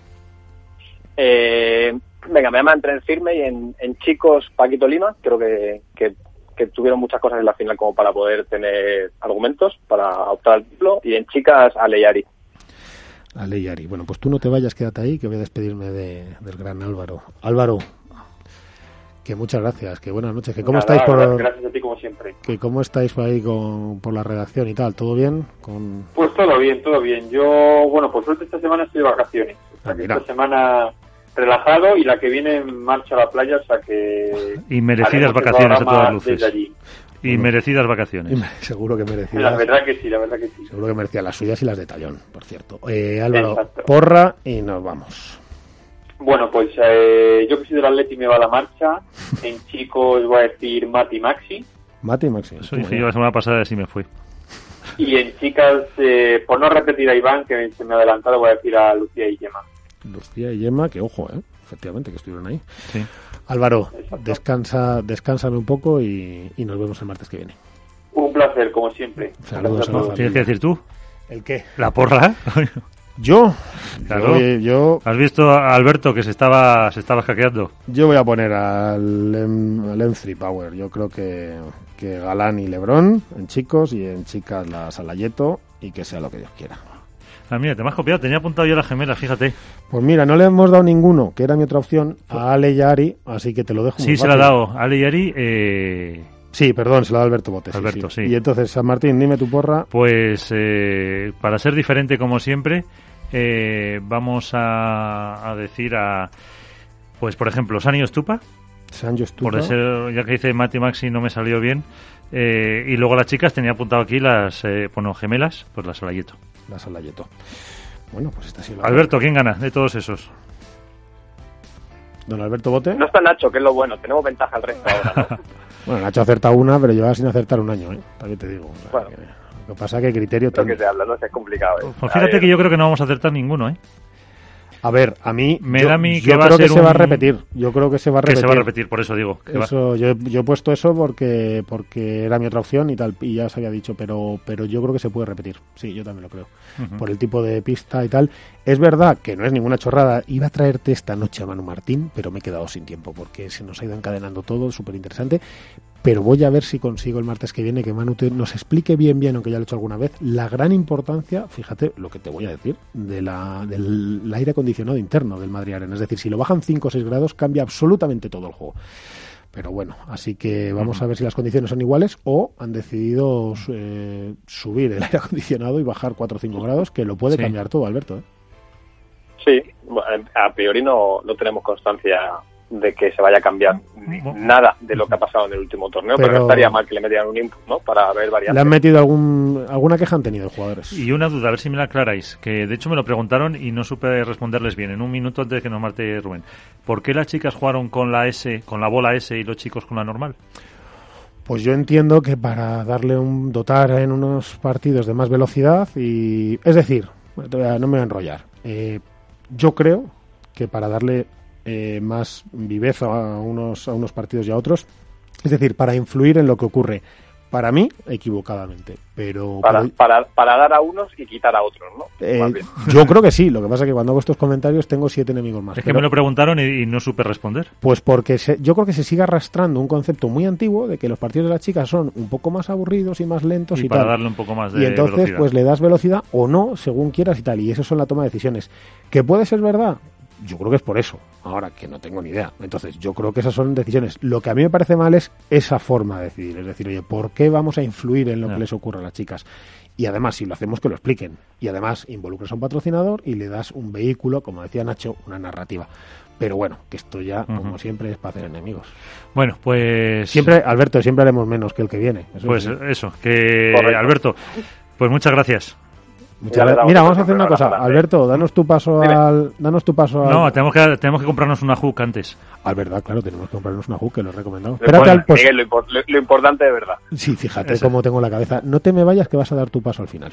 Eh, venga, me llama en firme y en, en chicos Paquito Lima, creo que, que, que tuvieron muchas cosas en la final como para poder tener argumentos para optar al título y en chicas Aleyari. La ley Ari. Bueno, pues tú no te vayas, quédate ahí, que voy a despedirme de- del gran Álvaro. Álvaro, que muchas gracias, que buenas noches, que cómo Nada, estáis por, Gracias a ti como siempre. que cómo estáis por ahí con, por la redacción y tal, ¿todo bien? Con Pues todo bien, todo bien. Yo, bueno, por suerte esta semana estoy de vacaciones. O sea Ah, esta semana relajado y la que viene en marcha a la playa, o sea que... Y merecidas vacaciones a todas luces. Desde allí. Y merecidas vacaciones. <laughs> seguro que La merecías, verdad que sí, la verdad que sí. seguro que merecías las suyas y las de Tallón, por cierto. Eh, Álvaro, Exacto. porra y nos vamos. Bueno, pues eh, yo que soy del Atleti me va la marcha. <laughs> En chicos voy a decir Mati Maxi. Mati y Maxi. Eso dije yo la semana pasada y así me fui. Y en chicas, eh, por no repetir a Iván, que se me ha adelantado, voy a decir a Lucía y Gemma. Lucía y Gemma, que ojo, eh, efectivamente, que estuvieron ahí. Sí. Álvaro, Exacto. descansa, descánsame un poco y, y nos vemos el martes que viene. Un placer, como siempre. Saludos a todos. ¿Tienes que decir tú? ¿El qué? ¿La porra? <laughs> Yo, Claro. yo, yo, ¿Has visto a Alberto que se estaba se estaba hackeando? yo voy a poner al, Em- al M3 Power. Yo creo que, que Galán y Lebrón en chicos y en chicas la Salayeto y que sea lo que Dios quiera. Ah, mira, te me has copiado. Tenía apuntado yo las gemelas, fíjate. Pues mira, no le hemos dado ninguno, que era mi otra opción, a Ale y a Ari, así que te lo dejo muy Sí, se la ha dado. Ale y Ari, eh, Sí, perdón, se lo ha dado Alberto Botes. Alberto, sí. Y entonces, San Martín, dime tu porra. Pues eh, para ser diferente como siempre, eh, vamos a, a decir a, pues por ejemplo, Sani Ostupa, Sancho Estupa. por ser, ya que dice Mati Maxi no me salió bien, eh, y luego las chicas tenía apuntado aquí las, eh, bueno, gemelas, pues las Salayeto. La Salayeto. Bueno, pues esta sí la Alberto, ¿quién gana de todos esos? Don Alberto Bote. No está Nacho, que es lo bueno, tenemos ventaja al resto ahora. ¿no? <laughs> Bueno, Nacho ha acertado una, pero llevaba sin acertar un año, ¿eh? También te digo. O sea, Bueno. que- lo que pasa es que criterio Lo que tiene. se habla, no es complicado. ¿eh? Pues fíjate que yo creo que no vamos a acertar ninguno, ¿eh? A ver, a mí Me yo, da mí yo que va a creo que se va a repetir. Yo creo que se va a Que repetir. se va a repetir, por eso digo. que va- Eso, yo, yo he puesto eso porque porque era mi otra opción y tal y ya os había dicho, pero pero yo creo que se puede repetir. Sí, yo también lo creo. Por el tipo de pista y tal. Es verdad que no es ninguna chorrada. Iba a traerte esta noche a Manu Martín, pero me he quedado sin tiempo porque se nos ha ido encadenando todo, súper interesante. Pero voy a ver si consigo el martes que viene que Manu te- nos explique bien, bien, aunque ya lo he hecho alguna vez, la gran importancia, fíjate lo que te voy a decir, de la, del aire acondicionado interno del Madrid Arena. Es decir, si lo bajan 5 o 6 grados, cambia absolutamente todo el juego. Pero bueno, así que vamos a ver si las condiciones son iguales o han decidido eh, subir el <laughs> aire acondicionado y bajar 4 o 5 grados, que lo puede Sí. cambiar todo, Alberto. ¿eh? Sí, a priori no, no tenemos constancia de que se vaya a cambiar nada de lo que ha pasado en el último torneo, pero, Pero- no estaría mal que le metieran un input, ¿no? Para ver ¿Le variantes. han metido algún, alguna queja han tenido los jugadores? Y una duda, a ver si me la aclaráis, que de hecho me lo preguntaron y no supe responderles bien en un minuto antes de que nos marte Rubén. ¿Por qué las chicas jugaron con la S, con la bola S y los chicos con la normal? Pues yo entiendo que para darle un dotar en unos partidos de más velocidad y es decir, no me voy a enrollar. Eh, yo creo que para darle eh, más viveza a unos a unos partidos y a otros, es decir, para influir en lo que ocurre. Para mí, equivocadamente, pero Para, pero- para, para dar a unos y quitar a otros, ¿no? eh, yo creo que sí. Lo que pasa es que cuando hago estos comentarios tengo siete enemigos más. Es que me lo preguntaron y, y no supe responder. Pues porque se- yo creo que se sigue arrastrando un concepto muy antiguo de que los partidos de las chicas son un poco más aburridos y más lentos y, Y para tal. darle un poco más de y entonces velocidad. pues le das velocidad o no, según quieras y tal. Y eso son la toma de decisiones. ¿Que puede ser verdad? Yo creo que es por eso. Ahora que no tengo ni idea. Entonces yo creo que esas son decisiones. Lo que a mí me parece mal es esa forma de decidir. Es decir, oye, ¿por qué vamos a influir en lo que les ocurre a las chicas? Y además, si lo hacemos, que lo expliquen. Y además, involucras a un patrocinador y le das un vehículo, como decía Nacho, una narrativa. Pero bueno, que esto ya, como siempre, es para hacer enemigos. Bueno, pues... Siempre, Alberto, siempre haremos menos que el que viene. Eso Pues sí. eso, que Correcto. Alberto, pues muchas gracias. Muchas Mira, vamos a hacer una cosa. Alberto, danos tu paso Dime. al. Danos tu paso al. No, tenemos que, tenemos que comprarnos una hook antes. Al verdad, claro, tenemos que comprarnos una hook, que lo he recomendado. Bueno, Espérate, al, Miguel, lo, impor- lo- lo importante de verdad. Sí, fíjate cómo tengo la cabeza. No te me vayas, que vas a dar tu paso al final.